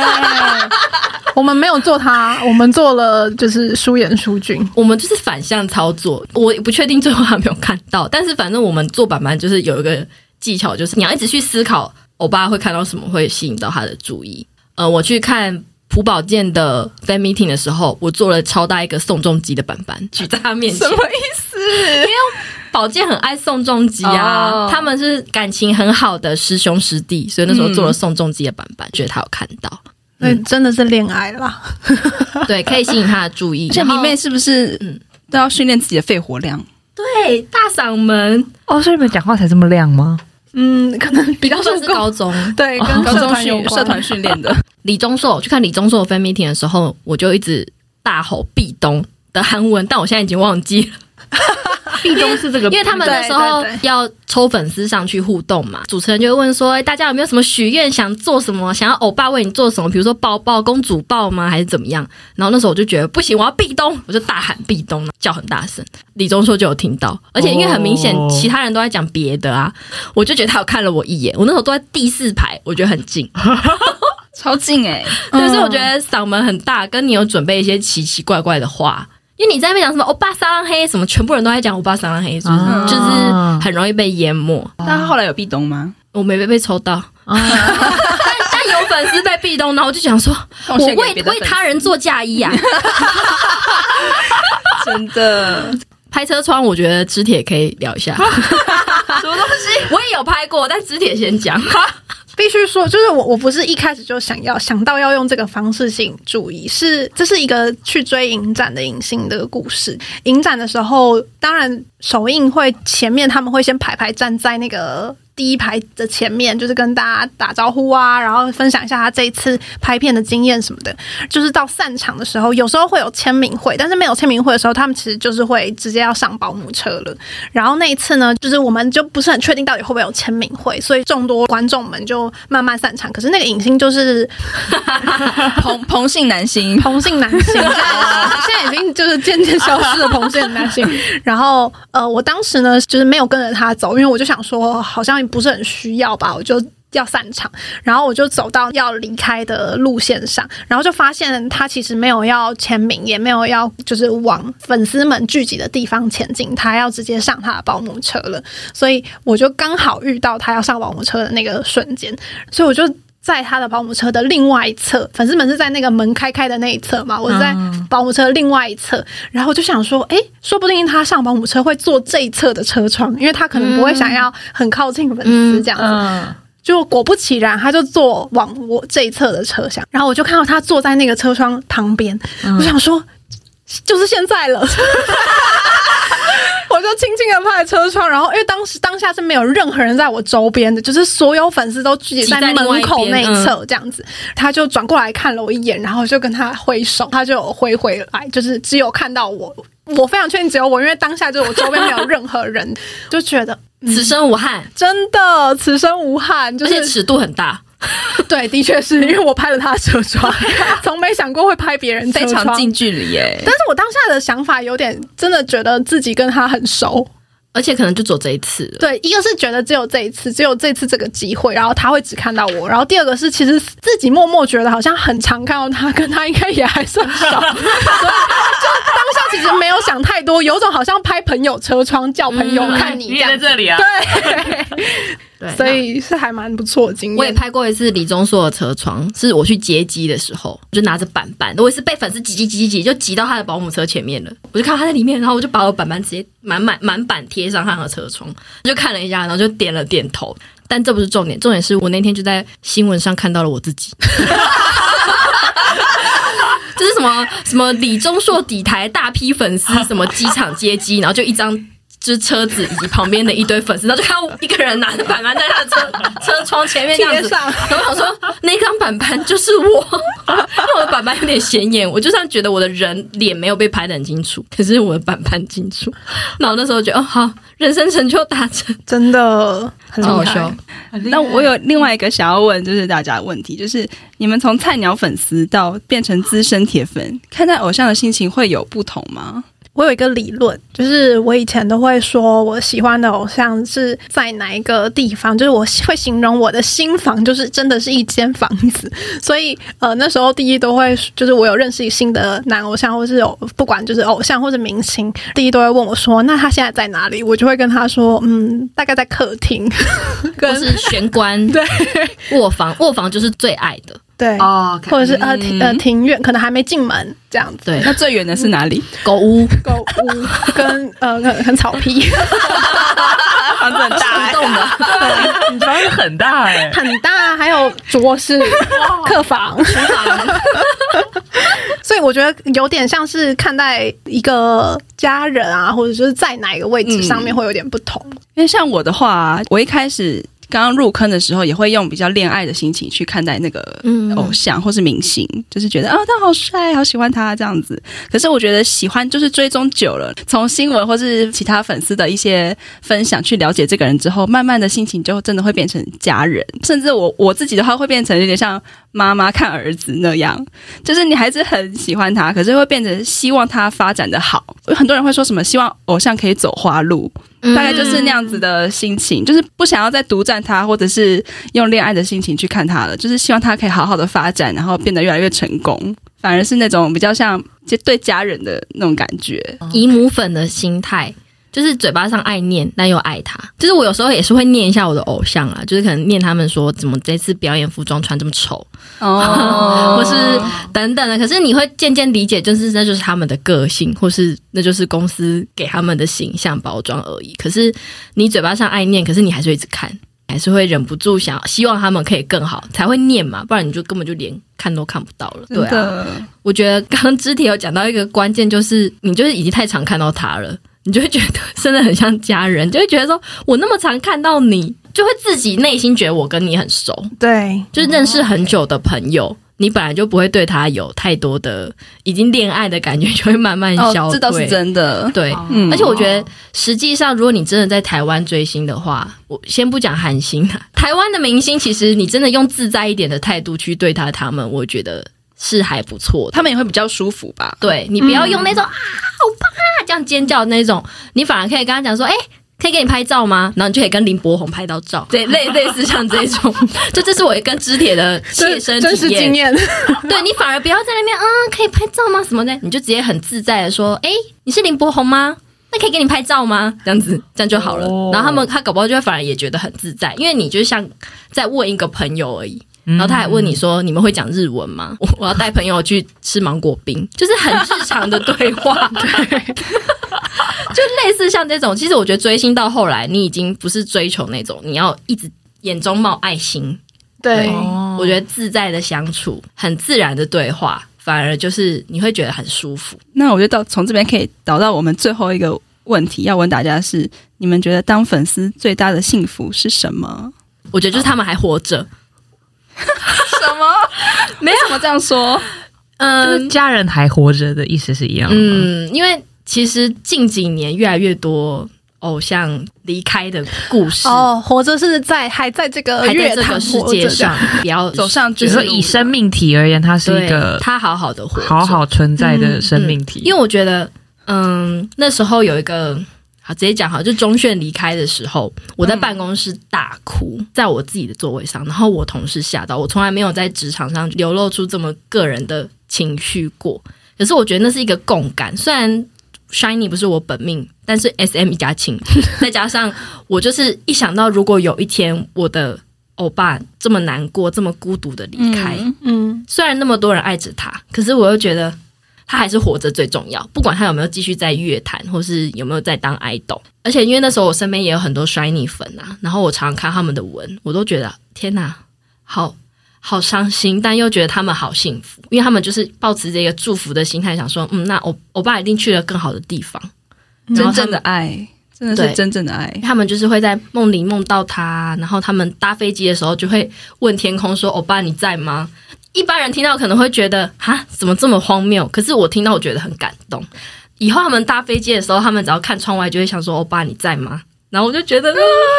我们没有做他，我们做了就是舒颜舒俊，我们就是反向操作。我不确定最后还没有看到，但是反正我们做板板就是有一个技巧，就是你要一直去思考。欧巴会看到什么会吸引到他的注意？呃，我去看朴宝剑的 fan meeting 的时候，我做了超大一个宋仲基的板板 举在他面前。什么意思？因为宝剑很爱宋仲基啊，oh. 他们是感情很好的师兄师弟，所以那时候做了宋仲基的板板，嗯、觉得他有看到。对，真的是恋爱啦。对，可以吸引他的注意。这迷妹是不是嗯都要训练自己的肺活量？对，大嗓门哦，所以你们讲话才这么亮吗？嗯，可能比较 算是高中，对，跟社团有社团训练的。李钟硕去看李钟硕的 fan meeting 的时候，我就一直大吼壁咚的韩文，但我现在已经忘记了。壁咚是这个，因为他们那时候要抽粉丝上去互动嘛，主持人就会问说：“哎，大家有没有什么许愿想做什么？想要欧巴为你做什么？比如说抱抱公主抱吗？还是怎么样？”然后那时候我就觉得不行，我要壁咚，我就大喊壁咚，叫很大声。李钟硕就有听到，而且因为很明显其他人都在讲别的啊，我就觉得他有看了我一眼。我那时候都在第四排，我觉得很近，超近哎、欸！但是我觉得嗓门很大，跟你有准备一些奇奇怪怪的话。因为你在那边讲什么欧巴撒浪嘿，什么全部人都在讲欧巴撒浪嘿，是不是？啊、就是很容易被淹没。但他后来有壁咚吗？我没被被抽到，啊、但但有粉丝被壁咚，然后我就想说，我为为他人做嫁衣啊！真的，拍车窗，我觉得直铁可以聊一下。什么东西？我也有拍过，但直铁先讲。必须说，就是我，我不是一开始就想要想到要用这个方式吸引注意，是这是一个去追影展的影星的故事。影展的时候，当然首映会前面他们会先排排站在那个。第一排的前面就是跟大家打招呼啊，然后分享一下他这一次拍片的经验什么的。就是到散场的时候，有时候会有签名会，但是没有签名会的时候，他们其实就是会直接要上保姆车了。然后那一次呢，就是我们就不是很确定到底会不会有签名会，所以众多观众们就慢慢散场。可是那个影星就是 同同性男星，同性男星，现在已经就是渐渐消失了同性男星。然后呃，我当时呢就是没有跟着他走，因为我就想说好像。不是很需要吧，我就要散场，然后我就走到要离开的路线上，然后就发现他其实没有要签名，也没有要就是往粉丝们聚集的地方前进，他要直接上他的保姆车了，所以我就刚好遇到他要上保姆车的那个瞬间，所以我就在他的保姆车的另外一侧，粉丝们是在那个门开开的那一侧嘛，我是在保姆车的另外一侧，然后我就想说，哎，说不定他上保姆车会坐这一侧的车窗，因为他可能不会想要很靠近粉丝这样子。嗯嗯。就果不其然，他就坐往我这一侧的车厢，然后我就看到他坐在那个车窗旁边，嗯、我想说，就是现在了，我就轻轻的拍车窗，然后因为当时当下是没有任何人在我周边的，就是所有粉丝都聚集在门口那一侧这样子，他就转过来看了我一眼，然后就跟他挥手，他就挥回来，就是只有看到我，我非常确定只有我，因为当下就是我周边没有任何人，就觉得。此生无憾，真的，此生无憾，就是、尺度很大。对，的确是因为我拍了他的车窗，从没想过会拍别人车窗，非常近距离耶。但是我当下的想法有点，真的觉得自己跟他很熟。而且可能就走这一次。对，一个是觉得只有这一次，只有这次这个机会，然后他会只看到我。然后第二个是，其实自己默默觉得好像很常看到他，跟他应该也还算熟，所以就当下其实没有想太多，有种好像拍朋友车窗叫朋友看你在这里啊。对。对，所以是还蛮不错的经验。我也拍过一次李钟硕的车窗，是我去接机的时候，就拿着板板，我也是被粉丝挤挤挤挤挤，就挤到他的保姆车前面了。我就看到他在里面，然后我就把我板板直接满满满板贴上他的车窗，就看了一下，然后就点了点头。但这不是重点，重点是我那天就在新闻上看到了我自己，这是什么什么李钟硕底台大批粉丝，什么机场接机，然后就一张。就是车子以及旁边的一堆粉丝，然后就看到一个人拿着板板在他的车车窗前面这样子，然后我说那张板板就是我，因为我的板板 有点显眼，我就算觉得我的人脸没有被拍的很清楚，可是我的板板清楚。然后那时候觉得哦好，人生成就达成，真的很好笑。那我有另外一个想要问，就是大家的问题，就是你们从菜鸟粉丝到变成资深铁粉，看待偶像的心情会有不同吗？我有一个理论，就是我以前都会说，我喜欢的偶像是在哪一个地方，就是我会形容我的新房，就是真的是一间房子。所以，呃，那时候第一都会，就是我有认识新的男偶像，或是有不管就是偶像或者明星，第一都会问我说，那他现在在哪里？我就会跟他说，嗯，大概在客厅，或是玄关，对，卧房，卧房就是最爱的。对，oh, okay. 或者是呃庭呃庭院，可能还没进门这样子。对，那最远的是哪里？狗屋，狗屋跟呃 很很草皮，房子很大，动的，你房子很大哎，很大，还有主卧室客房、厨房，所以我觉得有点像是看待一个家人啊，或者就是在哪一个位置上面会有点不同。嗯、因为像我的话，我一开始。刚刚入坑的时候，也会用比较恋爱的心情去看待那个偶像或是明星，嗯、就是觉得啊、哦，他好帅，好喜欢他这样子。可是我觉得喜欢就是追踪久了，从新闻或是其他粉丝的一些分享去了解这个人之后，慢慢的心情就真的会变成家人，甚至我我自己的话会变成有点像妈妈看儿子那样，就是你还是很喜欢他，可是会变成希望他发展的好。有很多人会说什么希望偶像可以走花路。大概就是那样子的心情，就是不想要再独占他，或者是用恋爱的心情去看他了，就是希望他可以好好的发展，然后变得越来越成功。反而是那种比较像就对家人的那种感觉，姨母粉的心态。就是嘴巴上爱念，但又爱他。就是我有时候也是会念一下我的偶像啊，就是可能念他们说怎么这次表演服装穿这么丑哦，或是等等的。可是你会渐渐理解，就是那就是他们的个性，或是那就是公司给他们的形象包装而已。可是你嘴巴上爱念，可是你还是会一直看，还是会忍不住想希望他们可以更好，才会念嘛，不然你就根本就连看都看不到了。对啊，我觉得刚刚肢体有讲到一个关键，就是你就是已经太常看到他了。你就会觉得真的很像家人，就会觉得说，我那么常看到你，就会自己内心觉得我跟你很熟，对，就是认识很久的朋友，你本来就不会对他有太多的已经恋爱的感觉，就会慢慢消这倒是真的。对，嗯，而且我觉得实际上，如果你真的在台湾追星的话，我先不讲韩星，台湾的明星，其实你真的用自在一点的态度去对待他们，我觉得。是还不错的，他们也会比较舒服吧？对，你不要用那种、嗯、啊，好棒啊，这样尖叫的那种，你反而可以跟他讲说，哎、欸，可以给你拍照吗？然后你就可以跟林柏宏拍到照，对，类类似像这种，就这是我跟肢铁的切身体验经验。对，你反而不要在那边，嗯，可以拍照吗？什么的，你就直接很自在的说，哎、欸，你是林柏宏吗？那可以给你拍照吗？这样子，这样就好了。哦、然后他们他搞不好就会反而也觉得很自在，因为你就像在问一个朋友而已。然后他还问你说：“你们会讲日文吗？”我 我要带朋友去吃芒果冰，就是很日常的对话，对，就类似像这种。其实我觉得追星到后来，你已经不是追求那种你要一直眼中冒爱心。对，对我觉得自在的相处，很自然的对话，反而就是你会觉得很舒服。那我觉得到从这边可以导到我们最后一个问题，要问大家是：你们觉得当粉丝最大的幸福是什么？我觉得就是他们还活着。什么？没有怎么这样说？嗯，就是家人还活着的意思是一样的。嗯，因为其实近几年越来越多偶像离开的故事哦，活着是在还在这个还在这个世界上，比较 走上，就是说以生命体而言，它是一个他好好的活，好好存在的生命体。因为我觉得，嗯，那时候有一个。好，直接讲好，就钟炫离开的时候，我在办公室大哭，在我自己的座位上，然后我同事吓到，我从来没有在职场上流露出这么个人的情绪过。可是我觉得那是一个共感，虽然 Shiny 不是我本命，但是 SM 一家亲，再加上我就是一想到如果有一天我的欧巴这么难过、这么孤独的离开，嗯，嗯，虽然那么多人爱着他，可是我又觉得。他还是活着最重要，不管他有没有继续在乐坛，或是有没有在当 idol。而且因为那时候我身边也有很多 Shiny 粉啊，然后我常常看他们的文，我都觉得天哪，好好伤心，但又觉得他们好幸福，因为他们就是抱持这个祝福的心态，想说，嗯，那我我爸一定去了更好的地方。真正的爱，真的是真正的爱。他们就是会在梦里梦到他，然后他们搭飞机的时候就会问天空说：“欧巴你在吗？”一般人听到可能会觉得啊，怎么这么荒谬？可是我听到我觉得很感动。以后他们搭飞机的时候，他们只要看窗外就会想说：“欧巴你在吗？”然后我就觉得、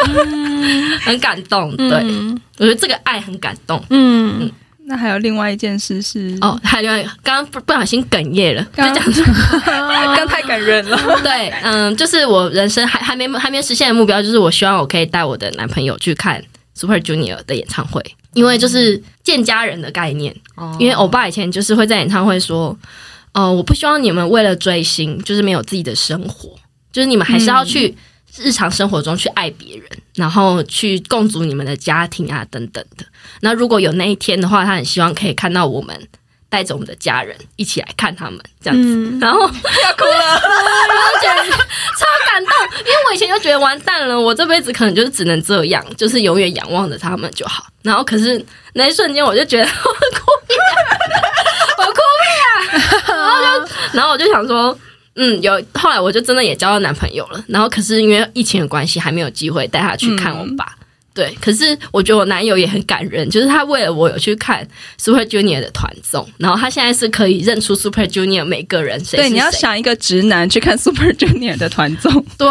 嗯、很感动。对、嗯、我觉得这个爱很感动。嗯，嗯那还有另外一件事是哦，还有另外刚刚不不小心哽咽了，刚就讲出 刚太感人了。对，嗯，就是我人生还还没还没实现的目标，就是我希望我可以带我的男朋友去看 Super Junior 的演唱会。因为就是见家人的概念，因为欧巴以前就是会在演唱会说，呃，我不希望你们为了追星就是没有自己的生活，就是你们还是要去日常生活中去爱别人，然后去共组你们的家庭啊等等的。那如果有那一天的话，他很希望可以看到我们。带着我们的家人一起来看他们这样子，嗯、然后 要哭了，超感动，因为我以前就觉得完蛋了，我这辈子可能就是只能这样，就是永远仰望着他们就好。然后可是那一瞬间，我就觉得我哭了，我哭了，然后就然后我就想说，嗯，有后来我就真的也交到男朋友了。然后可是因为疫情的关系，还没有机会带他去看我爸。嗯对，可是我觉得我男友也很感人，就是他为了我有去看 Super Junior 的团综，然后他现在是可以认出 Super Junior 每个人谁是谁。对，你要想一个直男去看 Super Junior 的团综，对，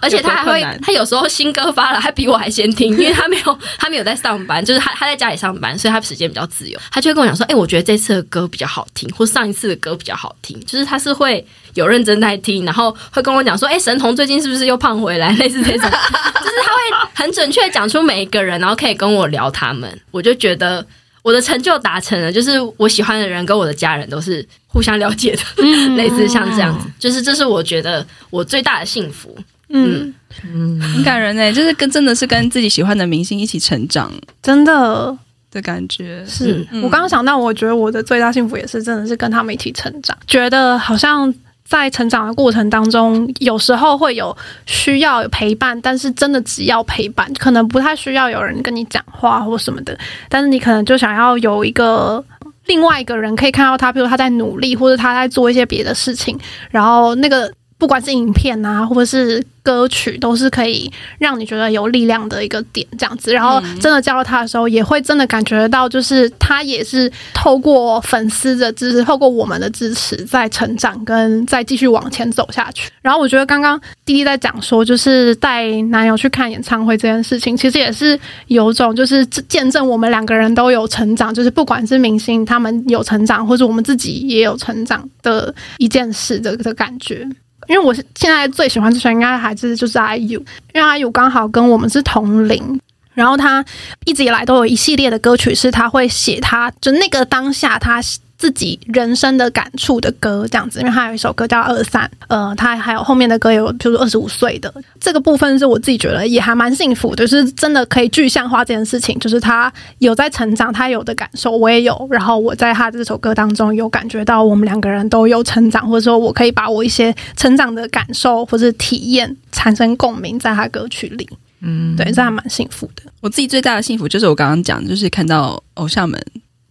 而且他还会，他有时候新歌发了，他比我还先听，因为他没有 他没有在上班，就是他他在家里上班，所以他时间比较自由，他就会跟我讲说，哎、欸，我觉得这次的歌比较好听，或上一次的歌比较好听，就是他是会有认真在听，然后会跟我讲说，哎、欸，神童最近是不是又胖回来，类似这种，就是他会很准确讲。出每一个人，然后可以跟我聊他们，我就觉得我的成就达成了。就是我喜欢的人跟我的家人都是互相了解的，嗯、类似像这样子，就是这是我觉得我最大的幸福。嗯嗯，很感人哎，就是跟真的是跟自己喜欢的明星一起成长，真的的感觉。是、嗯、我刚刚想到，我觉得我的最大幸福也是真的是跟他们一起成长，觉得好像。在成长的过程当中，有时候会有需要陪伴，但是真的只要陪伴，可能不太需要有人跟你讲话或什么的。但是你可能就想要有一个另外一个人可以看到他，比如他在努力，或者他在做一些别的事情，然后那个。不管是影片啊，或者是歌曲，都是可以让你觉得有力量的一个点，这样子。然后真的加入他的时候，也会真的感觉到，就是他也是透过粉丝的支持，透过我们的支持，在成长跟再继续往前走下去。然后我觉得刚刚滴滴在讲说，就是带男友去看演唱会这件事情，其实也是有种就是见证我们两个人都有成长，就是不管是明星他们有成长，或者我们自己也有成长的一件事的的感觉。因为我是现在最喜欢的应该还是就是阿 u 因为阿 u 刚好跟我们是同龄，然后他一直以来都有一系列的歌曲是他会写，他就那个当下他。自己人生的感触的歌这样子，因为他有一首歌叫《二三》，呃，他还有后面的歌有，比如说二十五岁的。这个部分是我自己觉得也还蛮幸福的，就是真的可以具象化这件事情，就是他有在成长，他有的感受我也有，然后我在他这首歌当中有感觉到我们两个人都有成长，或者说我可以把我一些成长的感受或者体验产生共鸣在他歌曲里，嗯，对，这还蛮幸福的。我自己最大的幸福就是我刚刚讲，就是看到偶像们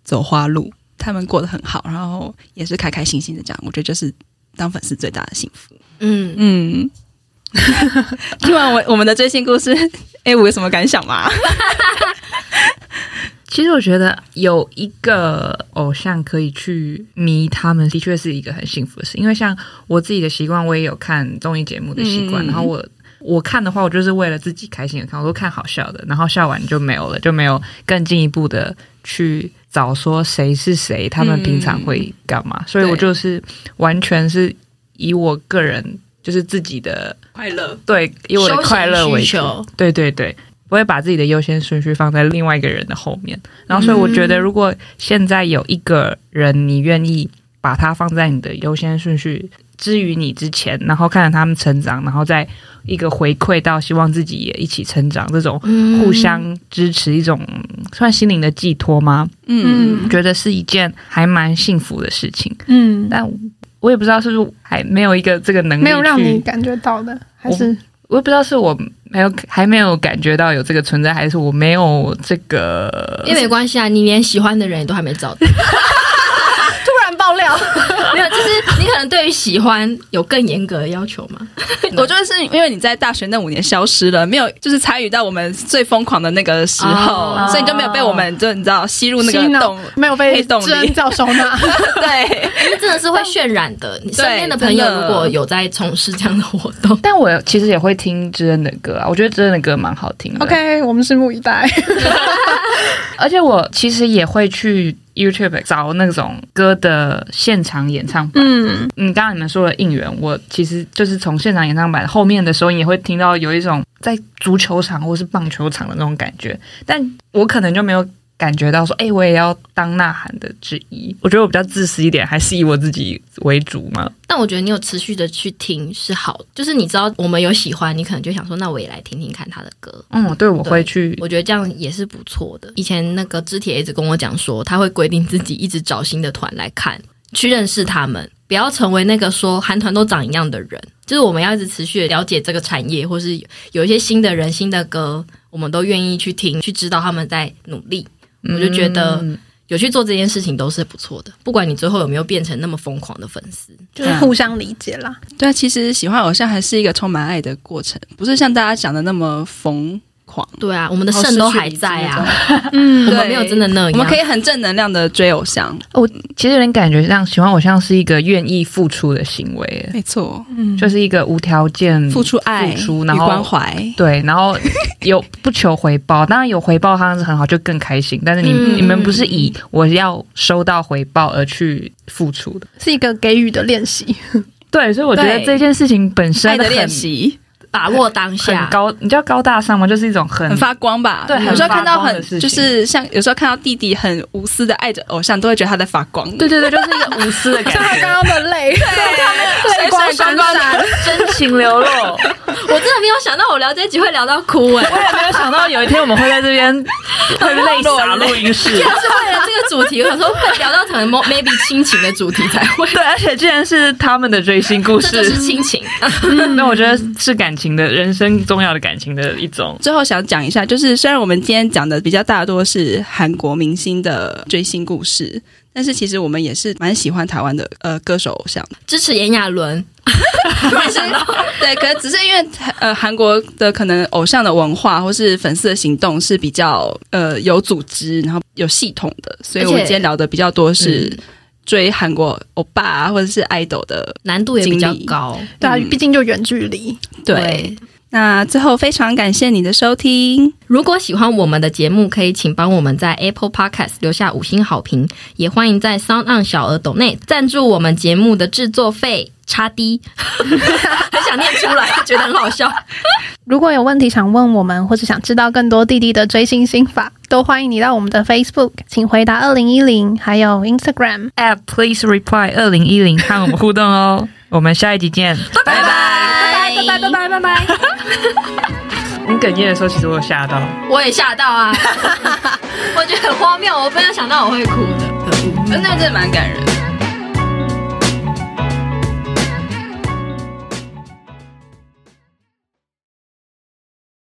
走花路。他们过得很好，然后也是开开心心的这样，我觉得就是当粉丝最大的幸福。嗯嗯，听完我我们的最新故事，哎，我有什么感想吗？其实我觉得有一个偶像可以去迷他们，的确是一个很幸福的事。因为像我自己的习惯，我也有看综艺节目的习惯，嗯、然后我我看的话，我就是为了自己开心的看，我都看好笑的，然后笑完就没有了，就没有更进一步的去。找说谁是谁，他们平常会干嘛？嗯、所以我就是完全是以我个人就是自己的快乐，对，以我的快乐为求，对对对，不会把自己的优先顺序放在另外一个人的后面。然后，所以我觉得，如果现在有一个人，你愿意把他放在你的优先顺序之于你之前，然后看着他们成长，然后再一个回馈到希望自己也一起成长，这种互相支持，一种算心灵的寄托吗？嗯，觉得是一件还蛮幸福的事情。嗯，但我也不知道是不是还没有一个这个能力，没有让你感觉到的，还是我，我也不知道是我没有还没有感觉到有这个存在，还是我没有这个，因为没关系啊，你连喜欢的人也都还没找到。爆料 没有，就是你可能对于喜欢有更严格的要求吗？我觉得是因为你在大学那五年消失了，没有就是参与到我们最疯狂的那个时候，哦、所以你就没有被我们就你知道吸入那个洞，没有被知恩教收纳。对，因为真的是会渲染的。你身边的朋友如果有在从事这样的活动，但我其实也会听知恩的歌啊，我觉得知恩的歌蛮好听的。OK，我们拭目以待。而且我其实也会去。YouTube 找那种歌的现场演唱版。嗯，你，刚刚你们说的应援，我其实就是从现场演唱版后面的时候，你也会听到有一种在足球场或是棒球场的那种感觉，但我可能就没有。感觉到说，哎、欸，我也要当呐喊的之一。我觉得我比较自私一点，还是以我自己为主嘛。但我觉得你有持续的去听是好，就是你知道我们有喜欢，你可能就想说，那我也来听听看他的歌。嗯，对，我会去。我觉得这样也是不错的。以前那个知铁一直跟我讲说，他会规定自己一直找新的团来看，去认识他们，不要成为那个说韩团都长一样的人。就是我们要一直持续的了解这个产业，或是有一些新的人、新的歌，我们都愿意去听，去知道他们在努力。我就觉得有去做这件事情都是不错的，不管你最后有没有变成那么疯狂的粉丝，就是互相理解啦。对啊，其实喜欢偶像还是一个充满爱的过程，不是像大家讲的那么疯。对啊，我们的肾都还在啊，嗯，我们没有真的那样，我们可以很正能量的追偶像。我其实有点感觉，像喜欢偶像是一个愿意付出的行为，没错，嗯，就是一个无条件付出爱、付出然后关怀，对，然后有不求回报，当然有回报当然是很好，就更开心。但是你你们不是以我要收到回报而去付出的，是一个给予的练习。对，所以我觉得这件事情本身的练习。把握当下，很高，你叫高大上吗？就是一种很很发光吧。对，有时候看到很就是像有时候看到弟弟很无私的爱着偶像，都会觉得他在发光。对对对，就是一个无私的感觉。像他刚刚的泪，对，泪光闪闪，真情流露。我真的没有想到，我聊这集会聊到哭哎！我也没有想到有一天我们会在这边会泪洒录音室。就是为了这个主题，我想说会聊到可能 maybe 亲情的主题才会。对，而且既然是他们的追星故事，这是亲情。那我觉得是感情。的人生重要的感情的一种。最后想讲一下，就是虽然我们今天讲的比较大多是韩国明星的追星故事，但是其实我们也是蛮喜欢台湾的呃歌手偶像，支持炎亚纶。没想到，对，可能只是因为呃韩国的可能偶像的文化或是粉丝的行动是比较呃有组织，然后有系统的，所以我们今天聊的比较多是。追韩国欧巴啊，或者是爱豆的难度也比较高，对啊，毕竟就远距离。对，对，那最后非常感谢你的收听。如果喜欢我们的节目，可以请帮我们在 Apple Podcast 留下五星好评，也欢迎在 Sound On 小额抖内赞助我们节目的制作费。差低，很想念出来，觉得很好笑。如果有问题想问我们，或者想知道更多弟弟的追星心法，都欢迎你到我们的 Facebook，请回答二零一零，还有 Instagram at Please Reply 二零一零，看我们互动哦。我们下一集见，拜拜拜拜拜拜拜拜。你哽咽的时候，其实我有吓到，我也吓到啊！我觉得很荒谬，我没有想到我会哭的，真的，这蛮感人。